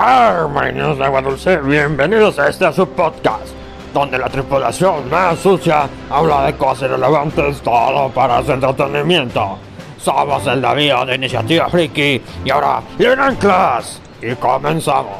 Hermanos de Agua Dulce, bienvenidos a este su podcast, donde la tripulación más sucia habla de cosas irrelevantes, todo para su entretenimiento. Somos el navío de Iniciativa Friki y ahora, ¡Linan Class! Y comenzamos.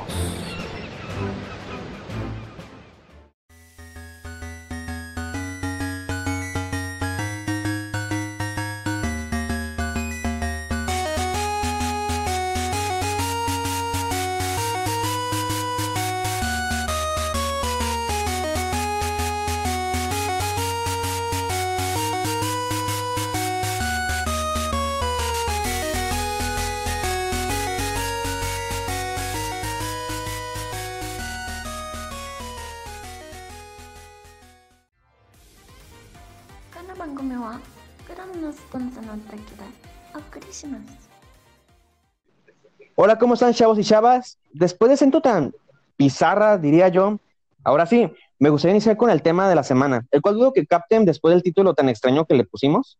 Hola, ¿cómo están chavos y chavas? Después de siento tan pizarra, diría yo, ahora sí, me gustaría iniciar con el tema de la semana, el cual dudo que capten después del título tan extraño que le pusimos.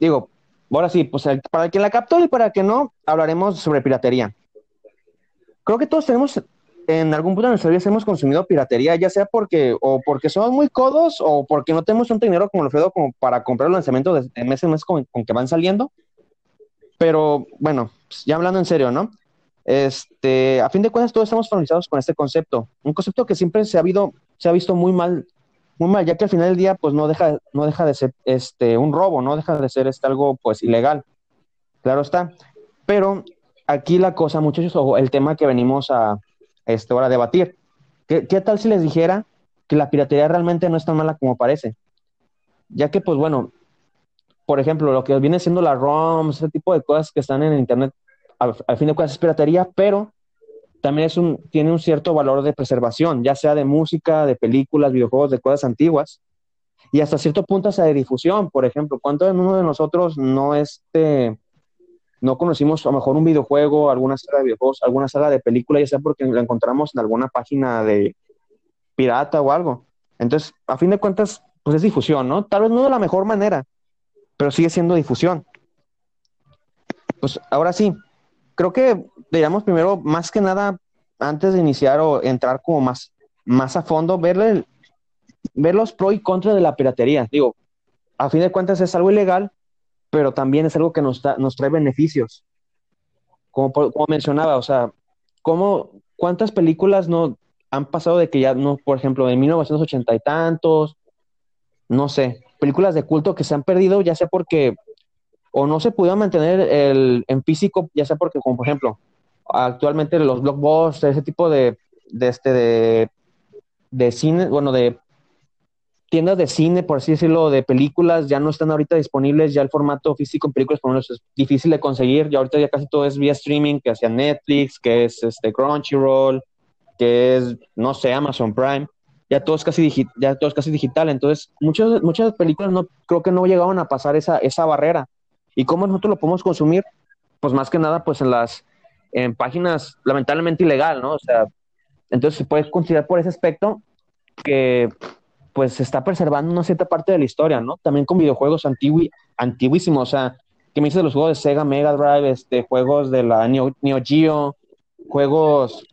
Digo, ahora sí, pues para quien la captó y para que no, hablaremos sobre piratería. Creo que todos tenemos, en algún punto de nuestra vida hemos consumido piratería, ya sea porque, o porque somos muy codos, o porque no tenemos un dinero como Alfredo como para comprar los lanzamientos de mes en mes con que van saliendo. Pero bueno, pues, ya hablando en serio, ¿no? Este, a fin de cuentas, todos estamos familiarizados con este concepto. Un concepto que siempre se ha, habido, se ha visto muy mal, muy mal, ya que al final del día, pues no deja, no deja de ser este, un robo, no deja de ser este, algo pues ilegal. Claro está. Pero aquí la cosa, muchachos, o el tema que venimos a este, ahora debatir. ¿Qué, ¿Qué tal si les dijera que la piratería realmente no es tan mala como parece? Ya que, pues bueno, por ejemplo, lo que viene siendo la ROM, ese tipo de cosas que están en Internet, al, fin de cuentas es piratería, pero también es un, tiene un cierto valor de preservación, ya sea de música, de películas, videojuegos, de cosas antiguas, y hasta cierto punto hasta de difusión. Por ejemplo, ¿cuánto de uno de nosotros no, este, no conocimos a lo mejor un videojuego, alguna saga de videojuegos, alguna saga de película, ya sea porque la encontramos en alguna página de pirata o algo? Entonces, a fin de cuentas, pues es difusión, ¿no? Tal vez no de la mejor manera, pero sigue siendo difusión. Pues ahora sí, creo que deberíamos primero, más que nada, antes de iniciar o entrar como más, más a fondo, ver, ver los pros y contras de la piratería. Digo, a fin de cuentas es algo ilegal, pero también es algo que nos, nos trae beneficios. Como, como mencionaba, o sea, ¿cómo, ¿cuántas películas no han pasado de que ya no, por ejemplo, en 1980 y tantos, no sé, películas de culto que se han perdido, ya sea porque o no se pudieron mantener el, en físico, ya sea porque, como por ejemplo, actualmente los blockbusters, ese tipo de, de, este, de, de cine, bueno, de tiendas de cine, por así decirlo, de películas, ya no están ahorita disponibles, ya el formato físico en películas, por lo menos, es difícil de conseguir, ya ahorita ya casi todo es vía streaming, que hacia Netflix, que es este Crunchyroll, que es, no sé, Amazon Prime ya todo es casi, ya todo es casi digital. Entonces, muchas, muchas películas no, creo que no llegaban a pasar esa, esa barrera. ¿Y cómo nosotros lo podemos consumir? Pues más que nada, pues en las en páginas lamentablemente ilegal, ¿no? O sea, entonces se puede considerar por ese aspecto que pues se está preservando una cierta parte de la historia, ¿no? También con videojuegos antiguísimos, o sea, que me dices los juegos de Sega Mega Drive, este, juegos de la Neo, Neo Geo, juegos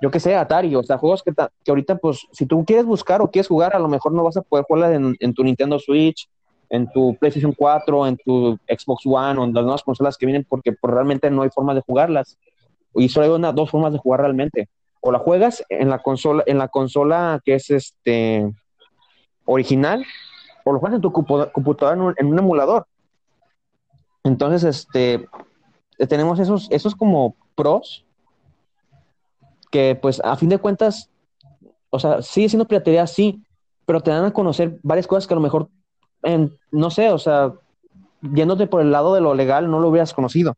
yo qué sé, Atari, o sea, juegos que, que ahorita, pues, si tú quieres buscar o quieres jugar, a lo mejor no vas a poder jugarla en, tu Nintendo Switch, en tu PlayStation 4, en tu Xbox One o en las nuevas consolas que vienen, porque pues, realmente no hay forma de jugarlas. Y solo hay una, dos formas de jugar realmente. O la juegas en la consola, en la consola que es este original, o lo juegas en tu computadora en un, en un emulador. Entonces, este, tenemos esos, esos como pros que pues a fin de cuentas, o sea, sigue siendo piratería, sí, pero te dan a conocer varias cosas que a lo mejor, no sé, o sea, yéndote por el lado de lo legal, no lo hubieras conocido.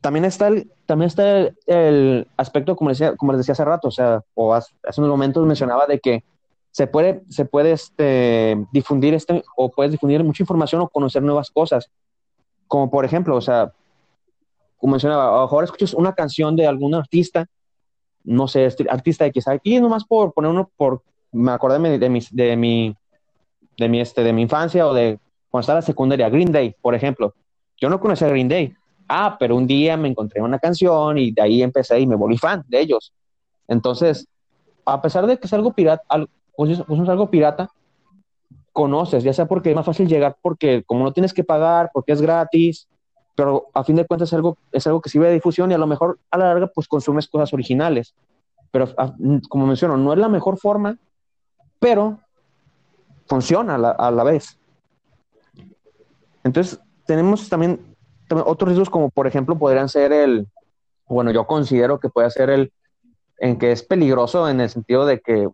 También está el, también está el, aspecto, como, decía, como les decía hace rato, o sea, o hace, unos momentos mencionaba de que se puede, se puede este, difundir este, o puedes difundir mucha información o conocer nuevas cosas. Como por ejemplo, o sea, como mencionaba, a lo mejor escuchas una canción de algún artista no sé, este artista X. Aquí nomás por poner uno, por, me acordé de mi, de mi, de mi, este, de mi infancia o de cuando estaba en la secundaria, Green Day, por ejemplo. Yo no conocía Green Day, Ah, pero un día me encontré una canción y de ahí empecé y me volví fan de ellos. Entonces, a pesar de que es algo pirata, pues es, pues es algo pirata, conoces, ya sea porque es más fácil llegar, porque como no tienes que pagar, porque es gratis, pero a fin de cuentas es algo, es algo que sirve de difusión y a lo mejor a la larga pues consumes cosas originales. Pero como menciono, no es la mejor forma, pero funciona a la, a la vez. Entonces, tenemos también, otros riesgos como por ejemplo podrían ser el, bueno, yo considero que puede ser el, en que es peligroso en el sentido de que,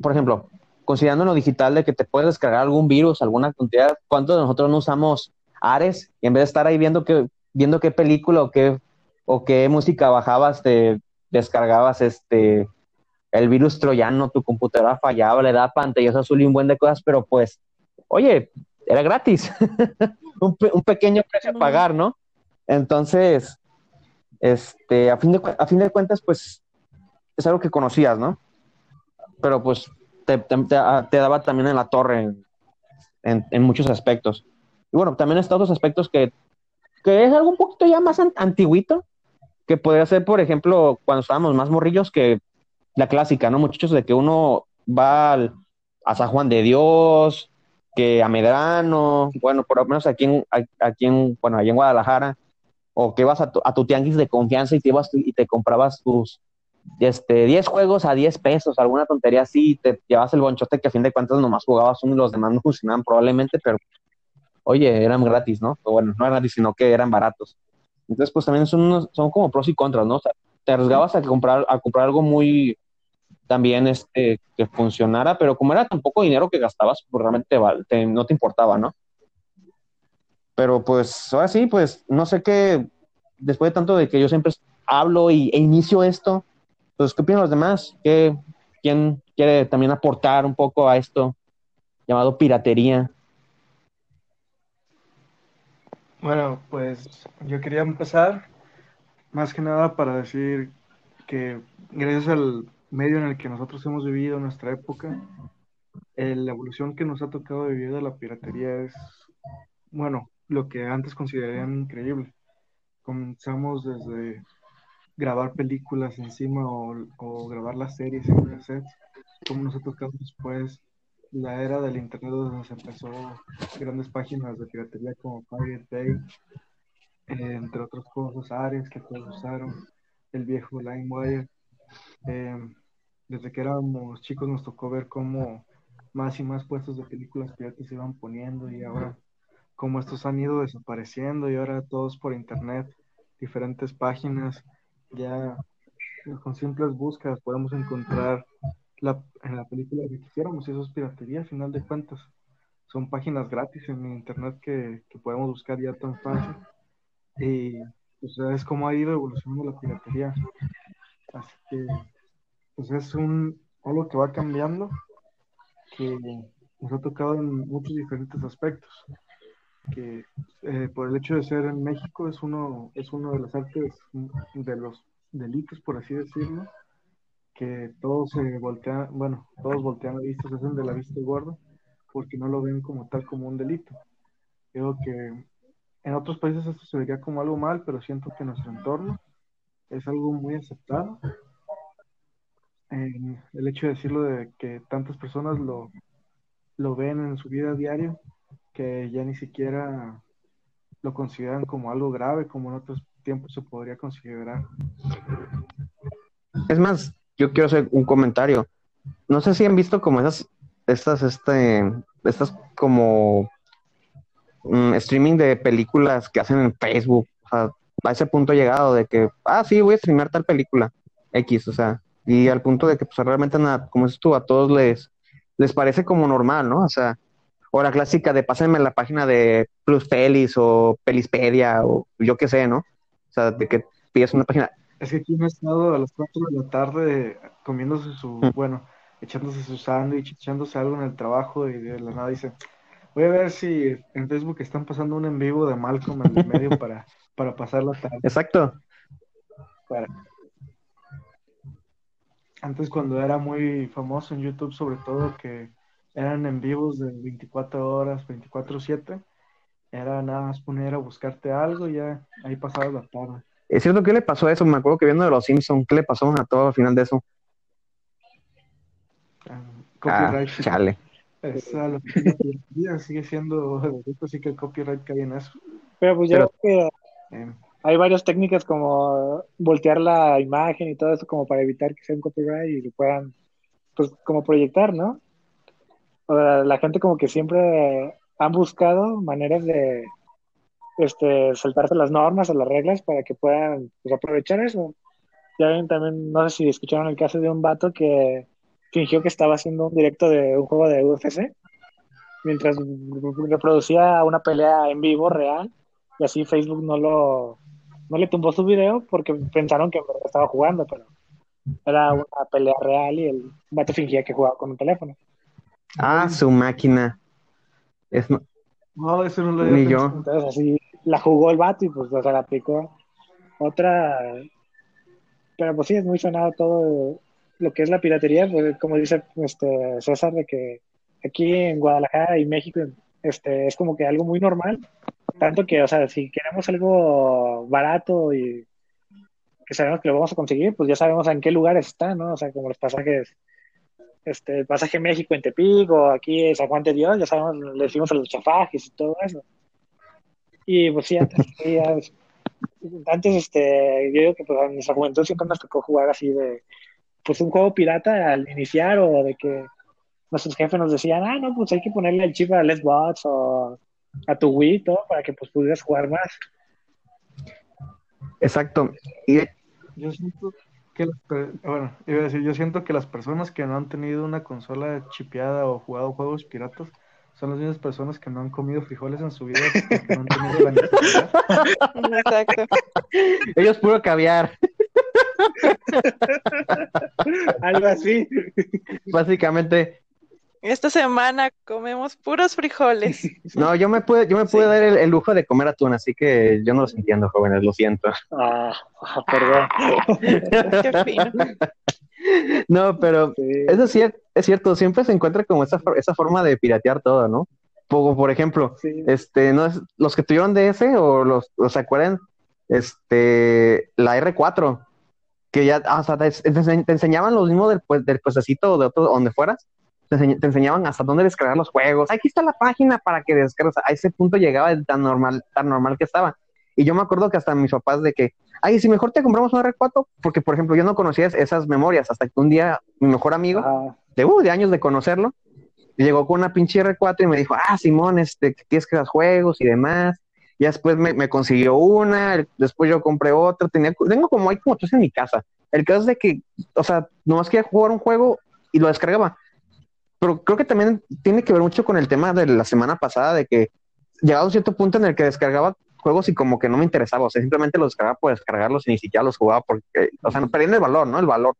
por ejemplo, considerando lo digital de que te puedes descargar algún virus, alguna cantidad, ¿cuántos de nosotros no usamos Ares? Y en vez de estar ahí viendo, que, viendo qué película o qué, o qué música bajabas, te descargabas este el virus troyano, tu computadora fallaba, le da pantallas azul y un buen de cosas, pero pues, oye, era gratis. un, un, pequeño precio a pagar, ¿no? Entonces, este, a fin, de, a fin de cuentas, pues, es algo que conocías, ¿no? Pero pues te, te, te daba también en la torre en, en, en, muchos aspectos. Y bueno, también está otros aspectos que, que es algo un poquito ya más antiguito, que podría ser, por ejemplo, cuando estábamos más morrillos, que la clásica, ¿no, muchachos? De que uno va al, a San Juan de Dios, que a Medrano, bueno, por lo menos aquí en, aquí en, bueno, allá en Guadalajara, o que vas a tu, a tu tianguis de confianza y te, ibas y te comprabas tus este, 10 juegos a 10 pesos, alguna tontería así, te llevas el bonchote que a fin de cuentas nomás jugabas uno y los demás no funcionaban probablemente, pero oye, eran gratis, ¿no? O bueno, no eran gratis, sino que eran baratos. Entonces, pues también son, unos, son como pros y contras, ¿no? O sea, te arriesgabas a comprar, a comprar algo muy, también este, que funcionara, pero como era tan poco dinero que gastabas, pues realmente te, no te importaba, ¿no? Pero pues ahora sí, pues no sé qué, después de tanto de que yo siempre hablo y, e inicio esto, pues ¿qué opinan los demás? ¿Qué, ¿Quién quiere también aportar un poco a esto llamado piratería? Bueno, pues yo quería empezar más que nada para decir que gracias al medio en el que nosotros hemos vivido, nuestra época, la evolución que nos ha tocado vivir de la piratería es, bueno, lo que antes considerarían increíble. Comenzamos desde grabar películas encima o, o grabar las series en cassette, como nos ha tocado después la era del internet donde se empezó grandes páginas de piratería como Pirate Bay, entre otras cosas, Ares que todos usaron, el viejo LimeWire. Eh, desde que éramos chicos nos tocó ver cómo más y más puestos de películas piratas se iban poniendo y ahora cómo estos han ido desapareciendo y ahora todos por internet, diferentes páginas, ya con simples búsquedas podemos encontrar la, en la película que quisiéramos y eso es piratería al final de cuentas. Son páginas gratis en internet que, que podemos buscar ya tan fácil. Y pues es como ha ido evolucionando la piratería. Así que pues es un algo que va cambiando, que nos ha tocado en muchos diferentes aspectos. Que eh, por el hecho de ser en México es uno, es uno de las artes, de los delitos, por así decirlo, que todos se voltean, bueno, todos voltean la vista, se hacen de la vista gorda, porque no lo ven como tal como un delito. Creo que en otros países esto se vería como algo mal, pero siento que nuestro entorno es algo muy aceptado el hecho de decirlo de que tantas personas lo, lo ven en su vida diaria que ya ni siquiera lo consideran como algo grave como en otros tiempos se podría considerar. Es más, yo quiero hacer un comentario. No sé si han visto como esas, estas, este, estas como mm, streaming de películas que hacen en Facebook. O sea, a ese punto he llegado de que, ah, sí, voy a streamear tal película X, o sea, y al punto de que pues realmente nada, como dices tú, a todos les, les parece como normal, ¿no? O sea, o la clásica de pásenme la página de Plus Pelis o Pelispedia o yo qué sé, ¿no? O sea, de que pides una página. Es que aquí me he estado a las 4 de la tarde comiéndose su, mm. bueno, echándose su sándwich, echándose algo en el trabajo y de la nada dice, voy a ver si en Facebook están pasando un en vivo de Malcolm en el medio para, para pasar la tarde. Exacto. Para, antes cuando era muy famoso en YouTube, sobre todo que eran en vivos de 24 horas, 24/7, era nada más poner a buscarte algo y ya ahí pasaba la tarde. Es cierto, ¿qué le pasó a eso? Me acuerdo que viendo de los Simpsons, ¿qué le pasó a todo al final de eso? Ah, Ah, copyright. chale. Es a lo que la piratería sigue siendo así que el copyright cae en eso. Pero pues yo Pero- que Eh, hay varias técnicas como voltear la imagen y todo eso como para evitar que sea un copyright y lo puedan, pues, como proyectar, ¿no? O sea, la gente como que siempre han buscado maneras de este, saltarse las normas o las reglas para que puedan pues, aprovechar eso. Ya ven también, no sé si escucharon el caso de un vato que fingió que estaba haciendo un directo de un juego de UFC mientras reproducía una pelea en vivo real y así Facebook no lo no le tumbó su video porque pensaron que estaba jugando, pero era una pelea real y el vato fingía que jugaba con un teléfono. Ah, su máquina. Es, no, eso no lo Ni yo. Entonces así la jugó el vato y pues o sea, la aplicó. Otra, pero pues sí, es muy sonado todo lo que es la piratería, pues, como dice este César, de que aquí en Guadalajara y México este, es como que algo muy normal, tanto que, o sea, si queremos algo barato y que sabemos que lo vamos a conseguir, pues ya sabemos en qué lugares está, ¿no? O sea, como los pasajes, este, el pasaje México en Tepic o aquí en San Juan de Dios, ya sabemos, le decimos a los chafajes y todo eso. Y pues sí, antes, sí, antes este, yo digo que pues, en nuestra juventud siempre nos tocó jugar así de, pues un juego pirata al iniciar o de que nuestros jefes nos decían, ah, no, pues hay que ponerle el chip a Let's Box o a tu Wii, todo, para que pues pudieras jugar más. exacto. Y Yo siento que, bueno, iba a decir, yo siento que las personas que no han tenido una consola chipeada o jugado juegos piratas son las mismas personas que no han comido frijoles en su vida porque no han tenido la necesidad. Exacto. ellos puro caviar, Algo así. básicamente. Esta semana comemos puros frijoles. No, yo me pude, yo me pude Sí. dar el, el lujo de comer atún, así que yo no los entiendo, jóvenes, lo siento. Ah, ah, perdón. Qué fino. No, pero Sí. eso sí es, es cierto, siempre se encuentra como esa, esa forma de piratear todo, ¿no? Por, por ejemplo, Sí. este, no es, los que tuvieron DS o los, los acuerdan, este, la R4, que ya, ah, o sea, te, te enseñaban los mismos del, pues, del puestecito o de otro, donde fueras, te, enseñ- te enseñaban hasta dónde descargar los juegos. Aquí está la página para que descargues. A ese punto llegaba tan normal, tan normal que estaba. Y yo me acuerdo que hasta mis papás de que, ay, si mejor te compramos un R4, porque por ejemplo yo no conocía esas memorias hasta que un día mi mejor amigo, de, uh, de años de conocerlo, llegó con una pinche R4 y me dijo, ah, Simón, este, tienes que dar juegos y demás. Y después me, me consiguió una, después yo compré otra, tenía, tengo como, hay como tres en mi casa. El caso es de que, o sea, nomás quería jugar un juego y lo descargaba. Pero creo que también tiene que ver mucho con el tema de la semana pasada, de que llegaba a un cierto punto en el que descargaba juegos y como que no me interesaba, o sea, simplemente los descargaba por descargarlos y ni siquiera los jugaba porque, o sea, perdían el valor, ¿no? El valor.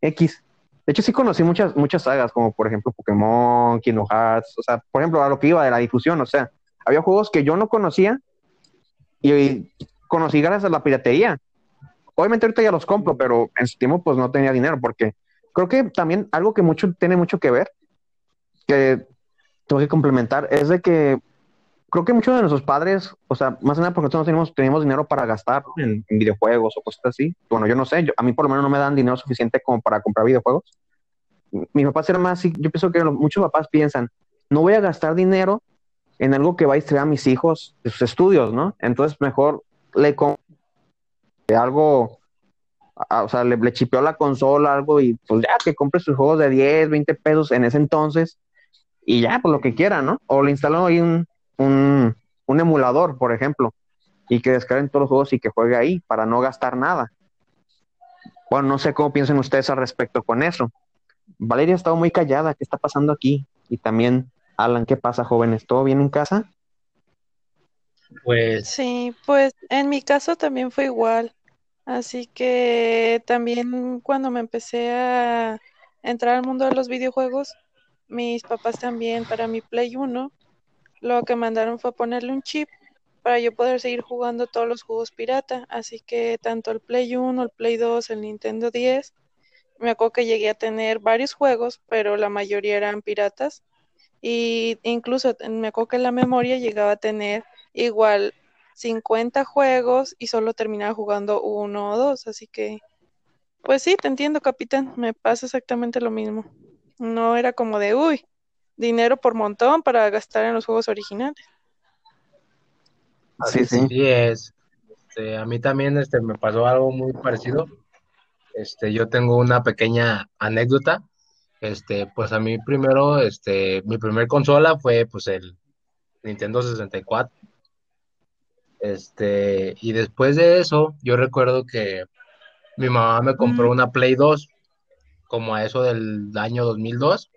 X. De hecho, sí conocí muchas, muchas sagas, como por ejemplo Pokémon, Kingdom Hearts, o sea, por ejemplo, a lo que iba de la difusión, o sea, había juegos que yo no conocía y conocí gracias a la piratería. Obviamente ahorita ya los compro, pero en su tiempo pues no tenía dinero, porque creo que también algo que mucho tiene mucho que ver, que tengo que complementar, es de que creo que muchos de nuestros padres, o sea, más que nada porque nosotros no teníamos, teníamos dinero para gastar en, en videojuegos o cosas así. Bueno, yo no sé, yo- a mí por lo menos no me dan dinero suficiente como para comprar videojuegos. Mi papá era más así, yo pienso que lo- muchos papás piensan, no voy a gastar dinero en algo que va a distraer a mis hijos de sus estudios, ¿no? Entonces mejor le compro algo, o sea, le, le chipeó la consola, algo y pues ya que compre sus juegos de 10, 20 pesos en ese entonces y ya, pues lo que quiera, ¿no? O le instaló ahí un, un, un emulador, por ejemplo, y que descarguen todos los juegos y que juegue ahí para no gastar nada. Bueno, no sé cómo piensan ustedes al respecto con eso. Valeria ha estado muy callada, ¿qué está pasando aquí? Y también, Alan, ¿qué pasa, jóvenes? ¿Todo bien en casa? Pues Sí, pues en mi caso también fue igual. Así que también cuando me empecé a entrar al mundo de los videojuegos, mis papás también para mi Play 1, lo que mandaron fue ponerle un chip para yo poder seguir jugando todos los juegos pirata. Así que tanto el Play 1, el Play 2, el Nintendo 10, me acuerdo que llegué a tener varios juegos, pero la mayoría eran piratas. Y incluso me acuerdo que la memoria llegaba a tener igual 50 juegos y solo terminaba jugando uno o dos. Así que, pues sí, te entiendo, capitán. Me pasa exactamente lo mismo. No era como de, uy, dinero por montón para gastar en los juegos originales. Así sí, es. Este, a mí también este, me pasó algo muy parecido. Este, yo tengo una pequeña anécdota. Este, pues a mí primero, este, mi primer consola fue pues el Nintendo 64. Este, y después de eso, yo recuerdo que mi mamá me compró una Play 2, como a eso del año 2002.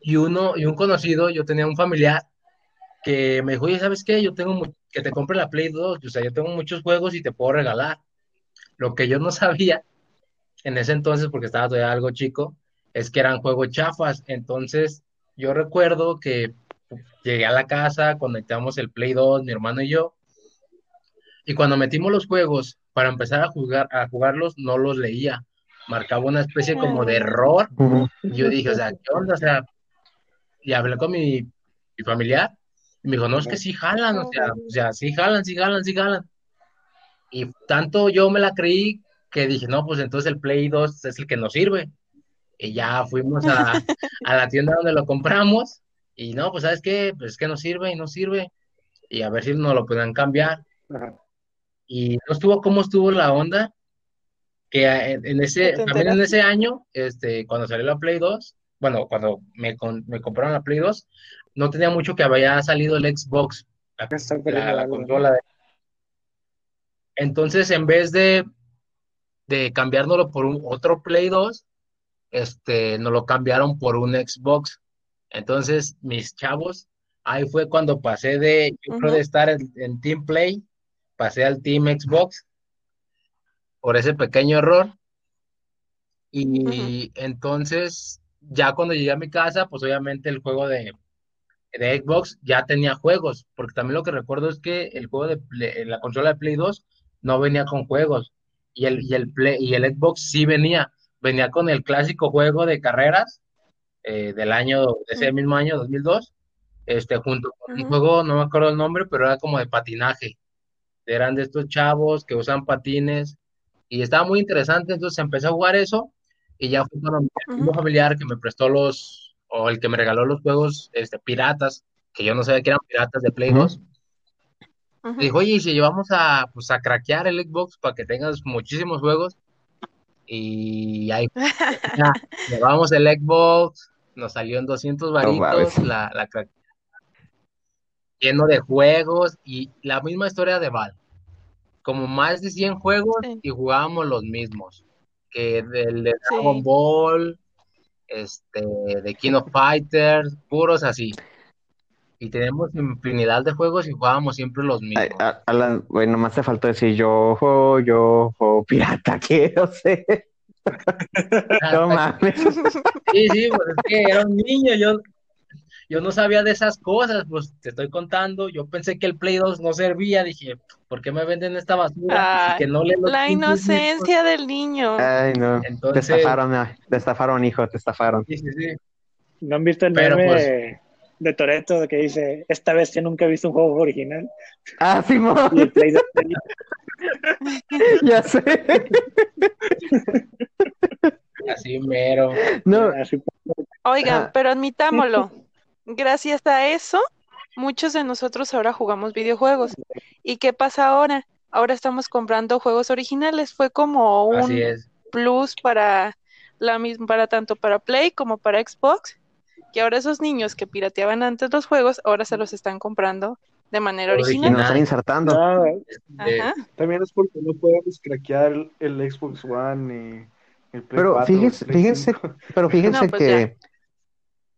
Y uno, y un conocido, yo tenía un familiar que me dijo, oye, ¿sabes qué? Yo tengo que te compre la Play 2, o sea, yo tengo muchos juegos y te puedo regalar. Lo que yo no sabía en ese entonces, porque estaba todavía algo chico, es que eran juegos chafas. Entonces, yo recuerdo que llegué a la casa, conectamos el Play 2, mi hermano y yo, y cuando metimos los juegos para empezar a jugar, a jugarlos, no los leía. Marcaba una especie como de error. Y yo dije, o sea, ¿qué onda? O sea, y hablé con mi, mi familiar y me dijo, no, es que sí jalan, o sea, o sea, sí jalan, sí jalan, sí jalan. Y tanto yo me la creí que dije, no, pues entonces el Play 2 es el que nos sirve. Y ya fuimos a, a la tienda donde lo compramos y no, pues sabes qué, pues es que no sirve y no sirve. Y a ver si nos lo pueden cambiar. Y no estuvo como estuvo la onda, que en, ese, también en ese año, este, cuando salió la Play 2, bueno, cuando me, me compraron la Play 2, no tenía mucho que había salido el Xbox, la, consola. Entonces, en vez de, de cambiárnoslo por un otro Play 2, este, nos lo cambiaron por un Xbox. Entonces, mis chavos, ahí fue cuando pasé de, yo creo de estar en, Team Play, pasé al Team Xbox por ese pequeño error. Y entonces, ya cuando llegué a mi casa, pues obviamente el juego de, de Xbox ya tenía juegos, porque también lo que recuerdo es que el juego de la consola de Play 2 no venía con juegos y el, y el, Play, y el Xbox sí venía, venía con el clásico juego de carreras eh, del año, de ese mismo año, 2002, este, junto con un juego, no me acuerdo el nombre, pero era como de patinaje. Eran de estos chavos que usan patines y estaba muy interesante, entonces empecé a jugar eso y ya fue con un familiar que me prestó los, o el que me regaló los juegos este, piratas, que yo no sabía que eran piratas de Play 2. Dijo, oye, y si llevamos a, pues, a craquear el Xbox para que tengas muchísimos juegos. Y ahí ya, llevamos el Xbox, nos salió en 200 varitos la, la lleno de juegos y la misma historia de Val. Como más de 100 juegos y jugábamos los mismos. Que del de Dragon Ball, este, de King of Fighters, puros así. Y tenemos infinidad de juegos y jugábamos siempre los mismos. Alan, bueno, nomás te faltó decir yo, yo, pirata, quiero ser. No mames. Sí, sí, pues es que era un niño, yo yo no sabía de esas cosas, pues te estoy contando, yo pensé que el Play 2 no servía, dije, ¿por qué me venden esta basura? que no le la inocencia del niño. Ay, no, Entonces... te estafaron, te estafaron, hijo, te estafaron. Sí, sí, sí. ¿No han visto el meme pues, de Toreto que dice, esta vez que nunca he visto un juego original? Ah, sí, y el Play 2 ya sé. Así mero. No. Oigan, pero admitámoslo gracias a eso, muchos de nosotros ahora jugamos videojuegos. ¿Y qué pasa ahora? Ahora estamos comprando juegos originales. Fue como un plus para la misma, para tanto para Play como para Xbox. Que ahora esos niños que pirateaban antes los juegos, ahora se los están comprando de manera original. están insertando. también es porque no podemos craquear el Xbox One y el Play Pero fíjense, fíjense, pero fíjense pues que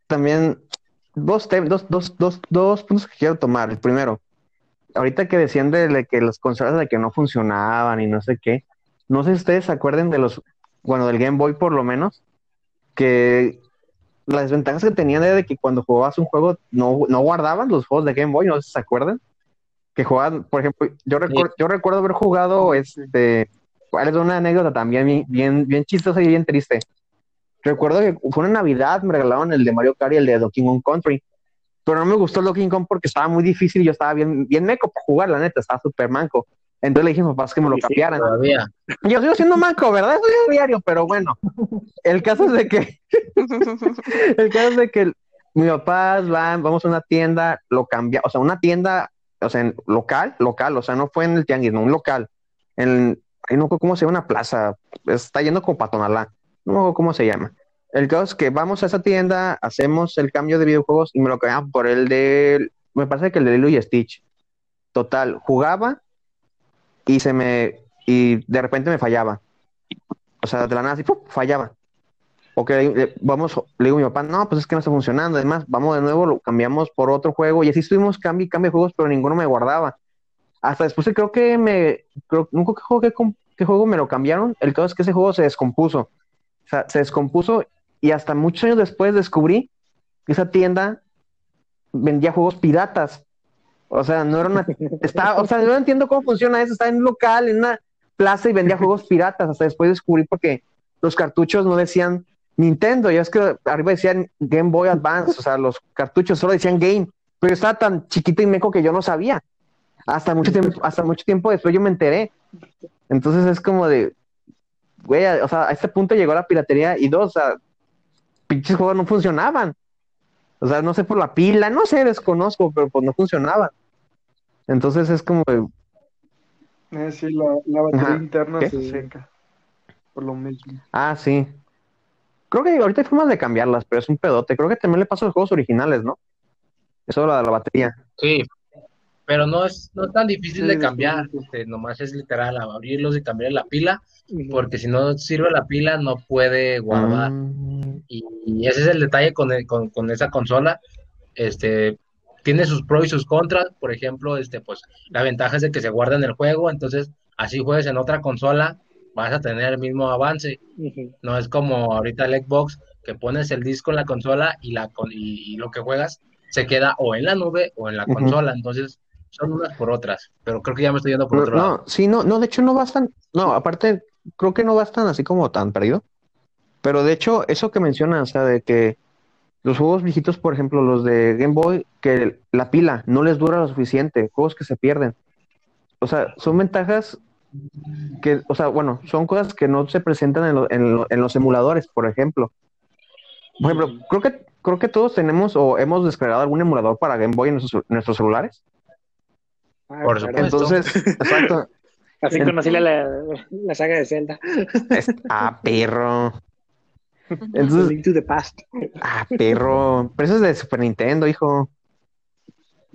también dos, dos, dos, dos, dos puntos que quiero tomar. El primero, ahorita que decían de, que las consolas de que no funcionaban y no sé qué, no sé si ustedes se acuerden de los, bueno, del Game Boy por lo menos, que las desventajas que tenían era de que cuando jugabas un juego no, no guardaban los juegos de Game Boy, no sé si se acuerdan. Que jugaban, por ejemplo, yo, recuerdo, yo recuerdo haber jugado este. ¿Cuál es una anécdota también bien, bien chistosa y bien triste? recuerdo que fue una Navidad, me regalaron el de Mario Kart y el de Donkey Kong Country. Pero no me gustó Donkey Kong porque estaba muy difícil y yo estaba bien, bien meco para jugar, la neta, estaba súper manco. Entonces le dije a mis papás que me lo cambiaran. Todavía. Yo sigo siendo manco, ¿verdad? Eso es diario, pero bueno. El caso es de que, el caso es de que mis papás van, vamos a una tienda, lo cambia, o sea, una tienda, o sea, en local, local, o sea, no fue en el tianguis, no, un local. En, ahí no cómo se llama una plaza, está yendo como Patonalá, no me acuerdo cómo se llama. El caso es que vamos a esa tienda, hacemos el cambio de videojuegos y me lo cambiaban por el de, me parece que el de Lilo y Stitch. Total, jugaba y se me, y de repente me fallaba. O sea, de la nada así, ¡pum! fallaba. Ok, le- vamos, le digo a mi papá, no, pues es que no está funcionando. Además, vamos de nuevo, lo cambiamos por otro juego y así estuvimos cambio y cambio de juegos, pero ninguno me guardaba. Hasta después creo que me, creo, nunca qué juego, com- qué juego me lo cambiaron. El caso es que ese juego se descompuso. O sea, se descompuso y hasta muchos años después descubrí que esa tienda vendía juegos piratas. O sea, no era una, estaba, o sea, no entiendo cómo funciona eso. Estaba en un local, en una plaza y vendía juegos piratas. Hasta después descubrí porque los cartuchos no decían Nintendo, ya es que arriba decían Game Boy Advance, o sea, los cartuchos solo decían Game, pero yo estaba tan chiquito y meco que yo no sabía. Hasta mucho tiempo, hasta mucho tiempo después yo me enteré. Entonces es como de, güey, o sea, a este punto llegó la piratería y dos, o sea, pinches juegos no funcionaban. O sea, no sé por la pila, no sé, desconozco, pero pues no funcionaban. Entonces es como, de, Eh, sí, la, la batería Ajá. interna ¿Qué? se seca. Por lo mismo. ah, sí. Creo que ahorita hay formas de cambiarlas, pero es un pedote. Creo que también le pasa a los juegos originales, ¿no? Eso de la, la batería. Sí, pero no es, no es tan difícil de cambiar. este, nomás es literal abrirlos y cambiar la pila, porque si no sirve la pila no puede guardar. Mm, Y, y ese es el detalle con, el- con, con esa consola. Este, tiene sus pros y sus contras. Por ejemplo, este, pues, la ventaja es de que se guarda en el juego, entonces así juegues en otra consola, vas a tener el mismo avance. No es como ahorita el Xbox, que pones el disco en la consola y, la, con- y, y lo que juegas se queda o en la nube o en la consola. Entonces, son unas por otras. Pero creo que ya me estoy yendo por No, otro lado. no, sí, no, no, de hecho no bastan, no, aparte, creo que no bastan así como tan perdido, pero de hecho, eso que mencionas, o sea, de que los juegos viejitos, por ejemplo, los de Game Boy, que la pila no les dura lo suficiente, juegos que se pierden, o sea, son ventajas que, o sea, bueno, son cosas que no se presentan en, lo- en lo- en los emuladores, por ejemplo. Por ejemplo, creo que, creo que todos tenemos o hemos descargado algún emulador para Game Boy en nuestros, en nuestros celulares. Ah, Por claro. supuesto. Entonces, exacto. Así conocí la, la, saga de Zelda. Ah, perro. Entonces, Link to the Past. ah, perro. Pero eso es de Super Nintendo, hijo.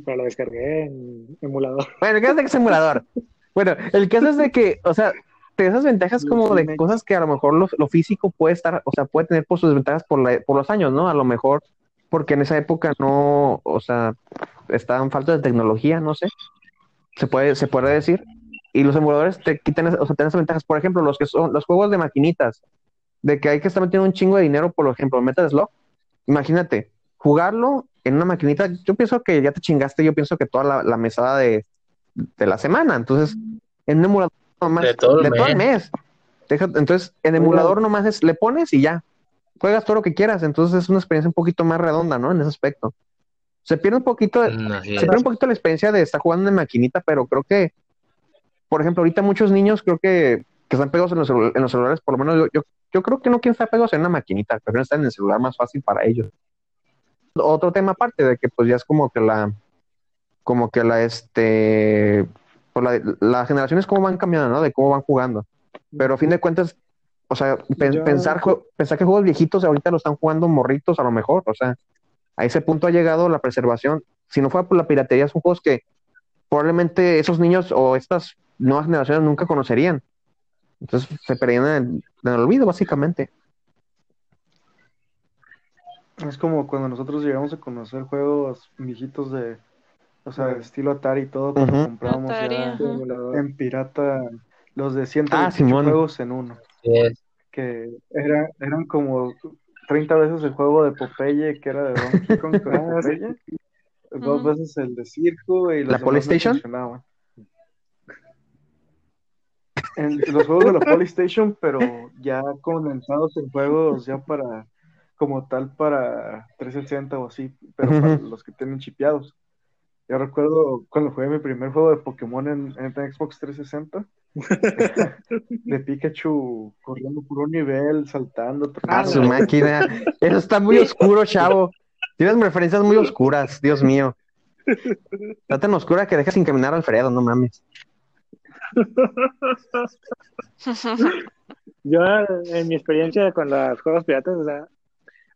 Pero lo descargué en emulador. Bueno, el caso es de que es emulador. Bueno, el caso es de que, o sea, te esas ventajas como de cosas que a lo mejor lo, lo físico puede estar, o sea, puede tener por sus ventajas por, la- por los años, ¿no? A lo mejor porque en esa época no, o sea, estaban falta de tecnología, no sé. Se puede, se puede decir. Y los emuladores te quitan, o sea, tienen esas ventajas. Por ejemplo, los que son los juegos de maquinitas, de que hay que estar metiendo un chingo de dinero, por ejemplo, Metal Slug. Imagínate, jugarlo en una maquinita, yo pienso que ya te chingaste, yo pienso que toda la, la mesada de, de la semana. Entonces, en un emulador nomás, De todo el el mes. mes. Deja- entonces, en emulador nomás es, le pones y ya. Juegas todo lo que quieras. Entonces, es una experiencia un poquito más redonda, ¿no? En ese aspecto. Se pierde un poquito, Mm, se pierde un poquito la experiencia de estar jugando en maquinita, pero creo que, por ejemplo, ahorita muchos niños creo que, que están pegados en los, en los celulares, por lo menos yo, yo, yo creo que no quieren estar pegados en una maquinita, prefieren estar en el celular más fácil para ellos. Otro tema aparte de que pues ya es como que la, como que la, este, pues la- las generaciones cómo van cambiando, ¿no? De cómo van jugando. Pero a fin de cuentas, o sea, pen- Yo- pensar, pensar que juegos viejitos ahorita lo están jugando morritos a lo mejor, o sea, a ese punto ha llegado la preservación. Si no fuera por la piratería, son juegos que probablemente esos niños o estas nuevas generaciones nunca conocerían. Entonces se perdían en el, en el olvido, básicamente. Es como cuando nosotros llegamos a conocer juegos viejitos de, o sea, de estilo Atari y todo, cuando Ujú. comprábamos Atari, ya ajá. Emulador. en pirata los de 128 Ah, juegos en uno, que era, eran como 30 veces el juego de Popeye, que era de Donkey Kong con Ah. Popeye, dos veces el de circo y los ¿La demás no en los juegos de la Polystation, pero ya condensados en juegos ya para, como tal, para 360 o así, pero para los que tienen chipeados. Yo recuerdo cuando jugué mi primer juego de Pokémon en, en Xbox 360, de Pikachu corriendo por un nivel, saltando, Ah, su máquina. Eso está muy oscuro, chavo. Tienes referencias muy oscuras, Dios mío. Está tan oscura que deja sin caminar a Alfredo, no mames. Yo, en mi experiencia con los juegos piratas, o sea,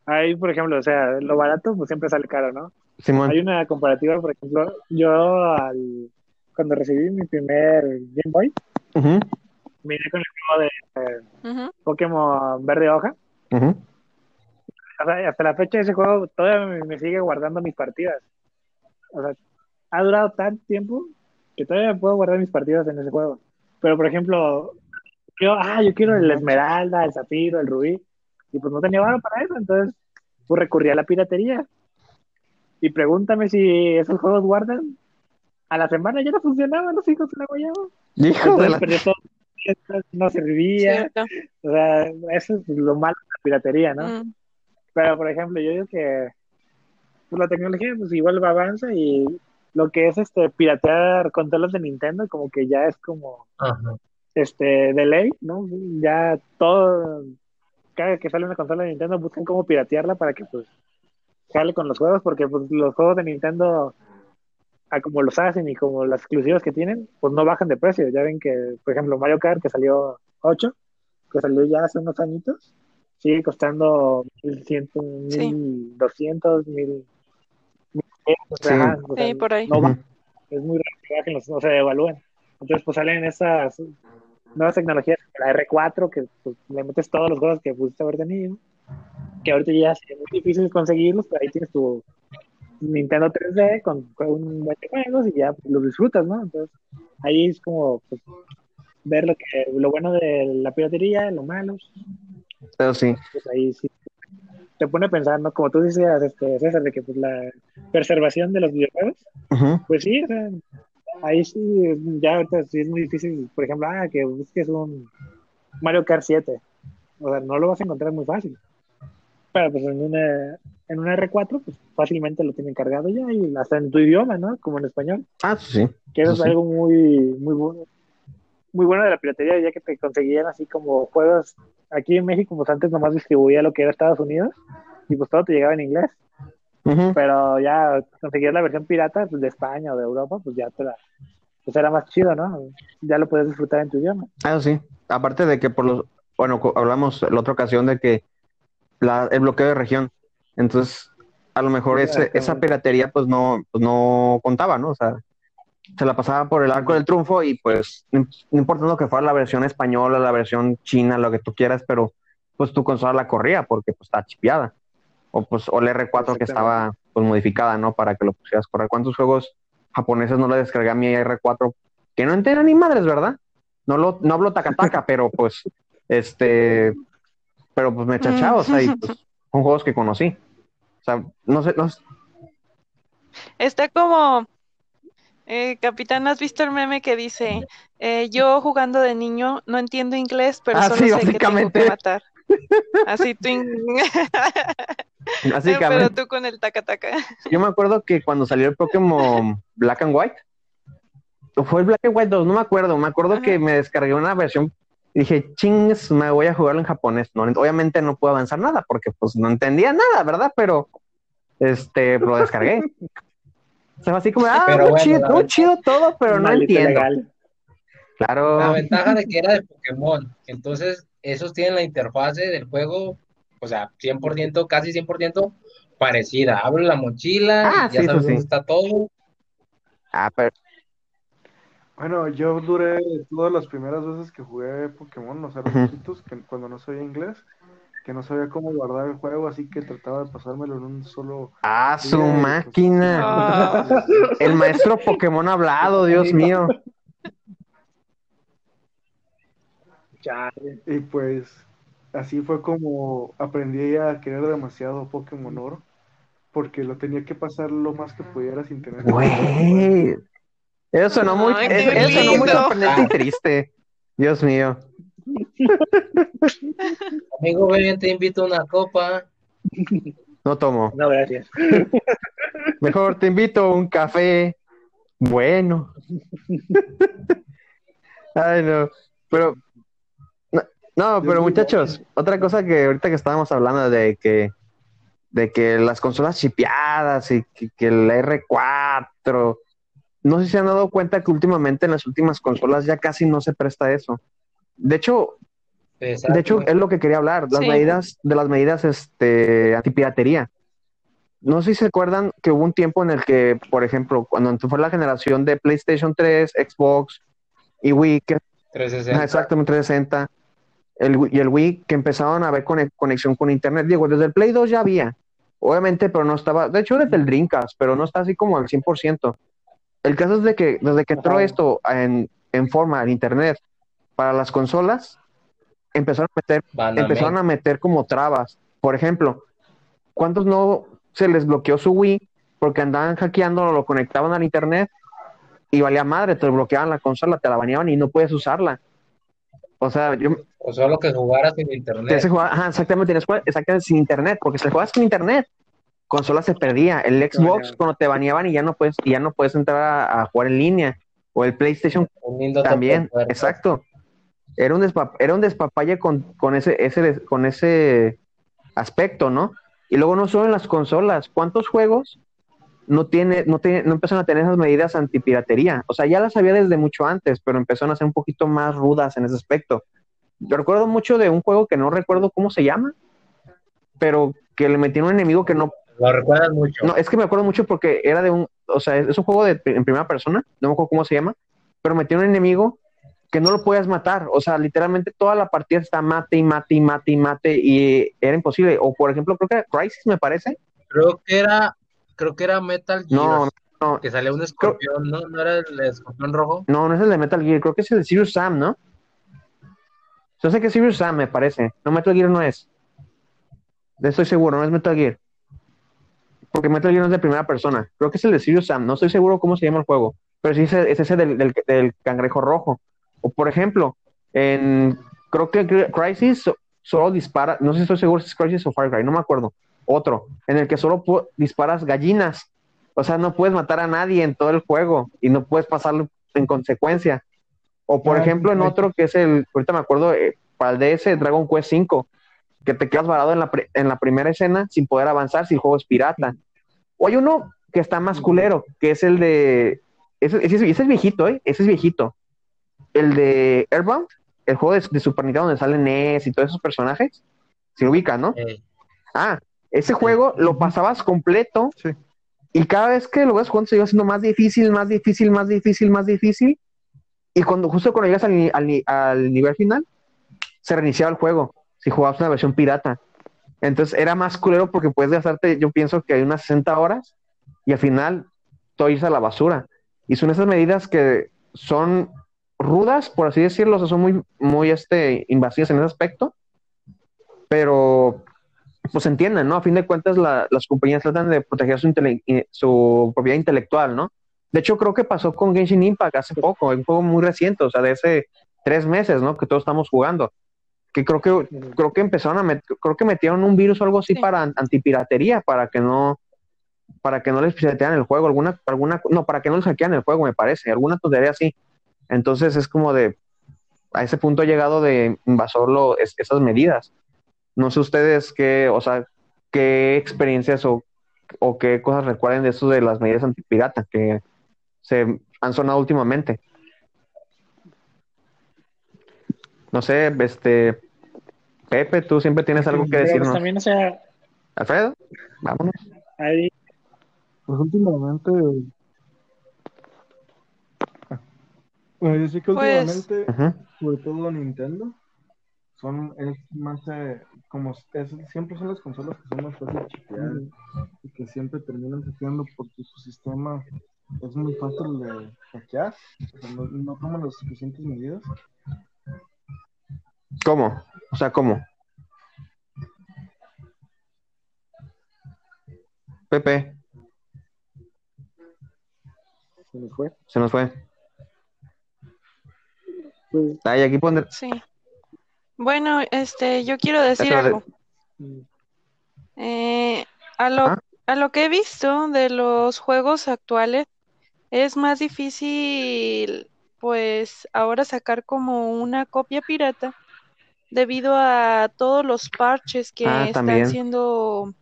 hay, por ejemplo, o sea, lo barato pues siempre sale caro, ¿no? Simón. Hay una comparativa, por ejemplo, yo al, cuando recibí mi primer Game Boy, Ujú, vine con el juego de eh. Pokémon Verde Hoja. ujú. O sea, hasta la fecha ese juego todavía me, me sigue guardando mis partidas. O sea, ha durado tanto tiempo que todavía puedo guardar mis partidas en ese juego. Pero, por ejemplo, yo, ah, yo quiero el Esmeralda, el Zafiro, el Rubí. Y pues no tenía valor para eso, entonces pues recurrí a la piratería. Y pregúntame si esos juegos guardan. A la semana ya no funcionaban los hijos de la guayaba. Hijo de la... todo, no servía. Cierto. O sea, eso es lo malo de la piratería, ¿no? Mm. Pero, por ejemplo, yo digo que pues, la tecnología pues igual va avanza y lo que es este piratear controles de Nintendo como que ya es como Ajá. este de ley, ¿no? Ya todo cada que sale una consola de Nintendo buscan cómo piratearla para que pues jale con los juegos porque pues los juegos de Nintendo a como los hacen y como las exclusivas que tienen, pues no bajan de precio. Ya ven que, por ejemplo, Mario Kart que salió 8, que salió ya hace unos añitos, sigue costando 1100, Sí. 1200, 1000 Sí. ajá, o sea, Sí, por ahí. no va- es muy raro que bajen los- no se evalúen. Entonces, pues salen esas nuevas tecnologías, la R4, que pues, le metes todos los juegos que pudiste haber tenido, que ahorita ya es muy difícil conseguirlos, pero ahí tienes tu Nintendo 3D con, con un buen de juegos y ya pues, los disfrutas, ¿no? Entonces, ahí es como pues, ver lo que lo bueno de la piratería, lo malo, Pero sí. pues ahí sí te pone a pensar, ¿no? Como tú decías, este, César, de que pues la preservación de los videojuegos pues sí, o sea, ahí sí, ya ahorita sí es muy difícil, por ejemplo, ah, que busques un Mario Kart 7, o sea, no lo vas a encontrar muy fácil, pero pues en una, en una R4, pues fácilmente lo tienen cargado ya, y hasta en tu idioma, ¿no? Como en español, Ah, sí. que eso Sí, es algo muy, muy bueno, muy bueno de la piratería, ya que te conseguían así como juegos, aquí en México, pues antes nomás distribuía lo que era Estados Unidos, y pues todo te llegaba en inglés, pero ya conseguir la versión pirata pues, de España o de Europa, pues ya te la, pues era más chido, ¿no? Ya lo puedes disfrutar en tu idioma. Ah, sí. Aparte de que por los, bueno, hablamos la otra ocasión de que la, el bloqueo de región. Entonces, a lo mejor ese- esa piratería pues no, pues no contaba, ¿no? O sea, se la pasaba por el arco del triunfo y pues no, no importando que fuera la versión española, la versión china, lo que tú quieras, pero pues tu consola la corría porque pues está chipeada. O pues o la R4 que estaba pues modificada, ¿no? Para que lo pusieras correr. ¿Cuántos juegos japoneses no le descargué a mi R4? Que no entera ni madres, ¿verdad? No lo, no hablo tacataca, pero pues, este, pero pues me chachaba, o sea, y pues son juegos que conocí. O sea, no sé, no sé- Está como, eh, Capitán, ¿has visto el meme que dice, eh, yo jugando de niño no entiendo inglés, pero Ah, solo sí, sé que tengo que matar? Así tú, pero tú con el taca taca. Yo me acuerdo que cuando salió el Pokémon Black and White, o fue el Black and White 2, no me acuerdo, me acuerdo Ajá. que me descargué una versión y dije, chingues, me voy a jugarlo en japonés. No, obviamente no puedo avanzar nada porque pues no entendía nada, ¿verdad? Pero este, lo descargué. O sea, así como, ah, Pero muy, bueno, chido, muy todo, pero no entiendo. legal. Claro. La ventaja de que era de Pokémon, entonces esos tienen la interfase del juego, o sea, 100%, casi 100% parecida. Abre la mochila Ah, y ya sí, sabes dónde sí. está todo. Ah, pero Bueno, yo duré todas las primeras veces que jugué Pokémon, o sea, los chiquitos, que cuando no sabía inglés, que no sabía cómo guardar el juego, así que trataba de pasármelo en un solo ah, su día pues, máquina. Ah. El maestro Pokémon hablado, Dios mío. Chale. Y pues así fue como aprendí a querer demasiado Pokémon Oro, porque lo tenía que pasar lo más que pudiera sin tener que Güey. Eso sonó muy, Ay, qué eso, sonó muy lindo. sorprendente y triste. Dios mío. Amigo, ven, te invito a una copa. No tomo. No, gracias. Mejor te invito a un café. Bueno. Ay, no. Pero, no, no, pero muchachos, otra cosa que ahorita que estábamos hablando de que, de que las consolas chipeadas y que, que el R4, no sé si se han dado cuenta que últimamente en las últimas consolas ya casi no se presta eso. De hecho, Exacto. de hecho, es lo que quería hablar, las Sí. medidas, de las medidas este, antipiratería. No sé si se acuerdan que hubo un tiempo en el que, por ejemplo, cuando fue la generación de PlayStation 3, Xbox y Wii, que, 360. ah, exactamente 360, el, y el Wii, que empezaban a ver cone- conexión con Internet. Digo, desde el Play 2 ya había, obviamente, pero no estaba, de hecho, desde el Dreamcast, pero no está así como al 100%. El caso es de que desde que entró Ajá. esto en, en forma, en Internet, para las consolas, empezaron a meter empezaron a meter como trabas. Por ejemplo, ¿cuántos no se les bloqueó su Wii porque andaban hackeando, lo conectaban al internet y valía madre, te bloqueaban la consola, te la baneaban y no puedes usarla? O sea, yo O solo que jugaras sin te internet. hace jugar, ajá, exactamente, exactamente sin internet, porque si juegas con internet, consola se perdía. El Xbox cuando te baneaban y ya no puedes, y ya no puedes entrar a, a jugar en línea. O el PlayStation también, exacto. Era un, despa- era un despapalle con, con, ese, ese, con ese aspecto, ¿no? Y luego no solo en las consolas, ¿cuántos juegos no tiene, no tiene, no empezaron a tener esas medidas antipiratería? O sea, ya las había desde mucho antes, pero empezaron a ser un poquito más rudas en ese aspecto. Yo recuerdo mucho de un juego que no recuerdo cómo se llama, pero que le metieron un enemigo que no Lo recuerdas mucho. no, es que me acuerdo mucho porque era de un, o sea, es un juego de, en primera persona, no me acuerdo cómo se llama, pero metió un enemigo que no lo podías matar, o sea, literalmente toda la partida está mate y mate y mate y mate y era imposible. O por ejemplo, creo que era Crisis, me parece. Creo que era, creo que era Metal Gear. No, no, Que salía un escorpión, ¿no? ¿No era el escorpión rojo? no, no es el de Metal Gear, creo que es el de Serious Sam, ¿no? Yo sé que es Serious Sam, me parece. No, Metal Gear no es. De estoy seguro, no es Metal Gear. Porque Metal Gear no es de primera persona. Creo que es el de Serious Sam. No estoy seguro cómo se llama el juego. Pero sí es, es ese del, del- del cangrejo rojo. O por ejemplo, en creo que Crisis so- solo dispara, no sé si estoy seguro si es Crisis o Far Cry, no me acuerdo. Otro, en el que solo disparas gallinas. O sea, no puedes matar a nadie en todo el juego y no puedes pasarlo en consecuencia. O por Ah, ejemplo, en otro que es el, ahorita me acuerdo, eh, para el DS Dragon Quest 5, que te quedas varado en la, en la primera escena sin poder avanzar si el juego es pirata. O hay uno que está más culero, que es el de. Ese, ese, ese es viejito, ¿eh? Ese es viejito. El de Airbound, el juego de, de Super Nintendo donde sale Ness y todos esos personajes. Se ubican, ¿no? Eh, Ah, ese juego lo pasabas completo Sí. y cada vez que lo vas jugando se iba haciendo más difícil, más difícil, más difícil, más difícil. Y cuando justo cuando llegas al, al nivel final, se reiniciaba el juego si jugabas una versión pirata. Entonces era más culero porque puedes gastarte, yo pienso que hay unas 60 horas y al final todo irse a la basura. Y son esas medidas que son rudas, por así decirlo, son muy, muy este, invasivas en ese aspecto, pero pues entienden, ¿no? A fin de cuentas la- las compañías tratan de proteger su, su propiedad intelectual, ¿no? De hecho, creo que pasó con Genshin Impact hace poco, un juego muy reciente, o sea, de hace tres meses, ¿no? Que todos estamos jugando. Que creo que creo que empezaron a met- creo que metieron un virus o algo así Sí. para an- antipiratería, para que no para que no les piratearan el juego, alguna alguna no, para que no les hackearan el juego, me parece, alguna tontería así. Entonces es como de a ese punto ha llegado de invasor lo, es- esas medidas. No sé ustedes qué, o sea, qué experiencias o, o qué cosas recuerden de eso de las medidas antipirata que se han sonado últimamente. No sé, este Pepe, tú siempre tienes algo que Pero, pues, decirnos. también, o sea, Alfredo, vámonos. hay, Pues últimamente. Bueno, yo sé que Pues- últimamente, Ujú. sobre todo Nintendo, son, es más, eh, como es- siempre son las consolas que son más fáciles de y que siempre terminan hackeando porque su sistema es muy fácil de hackear, o sea, no, no toman las suficientes medidas. ¿Cómo? O sea, ¿cómo? Pepe, se me fue. se nos fue. Pues, Ay, aquí pondré. Sí. Bueno, este, yo quiero decir Eso de- algo. Eh, a lo, Ah. a lo que he visto de los juegos actuales, es más difícil, pues, ahora sacar como una copia pirata debido a todos los parches que Ah, están también. siendo,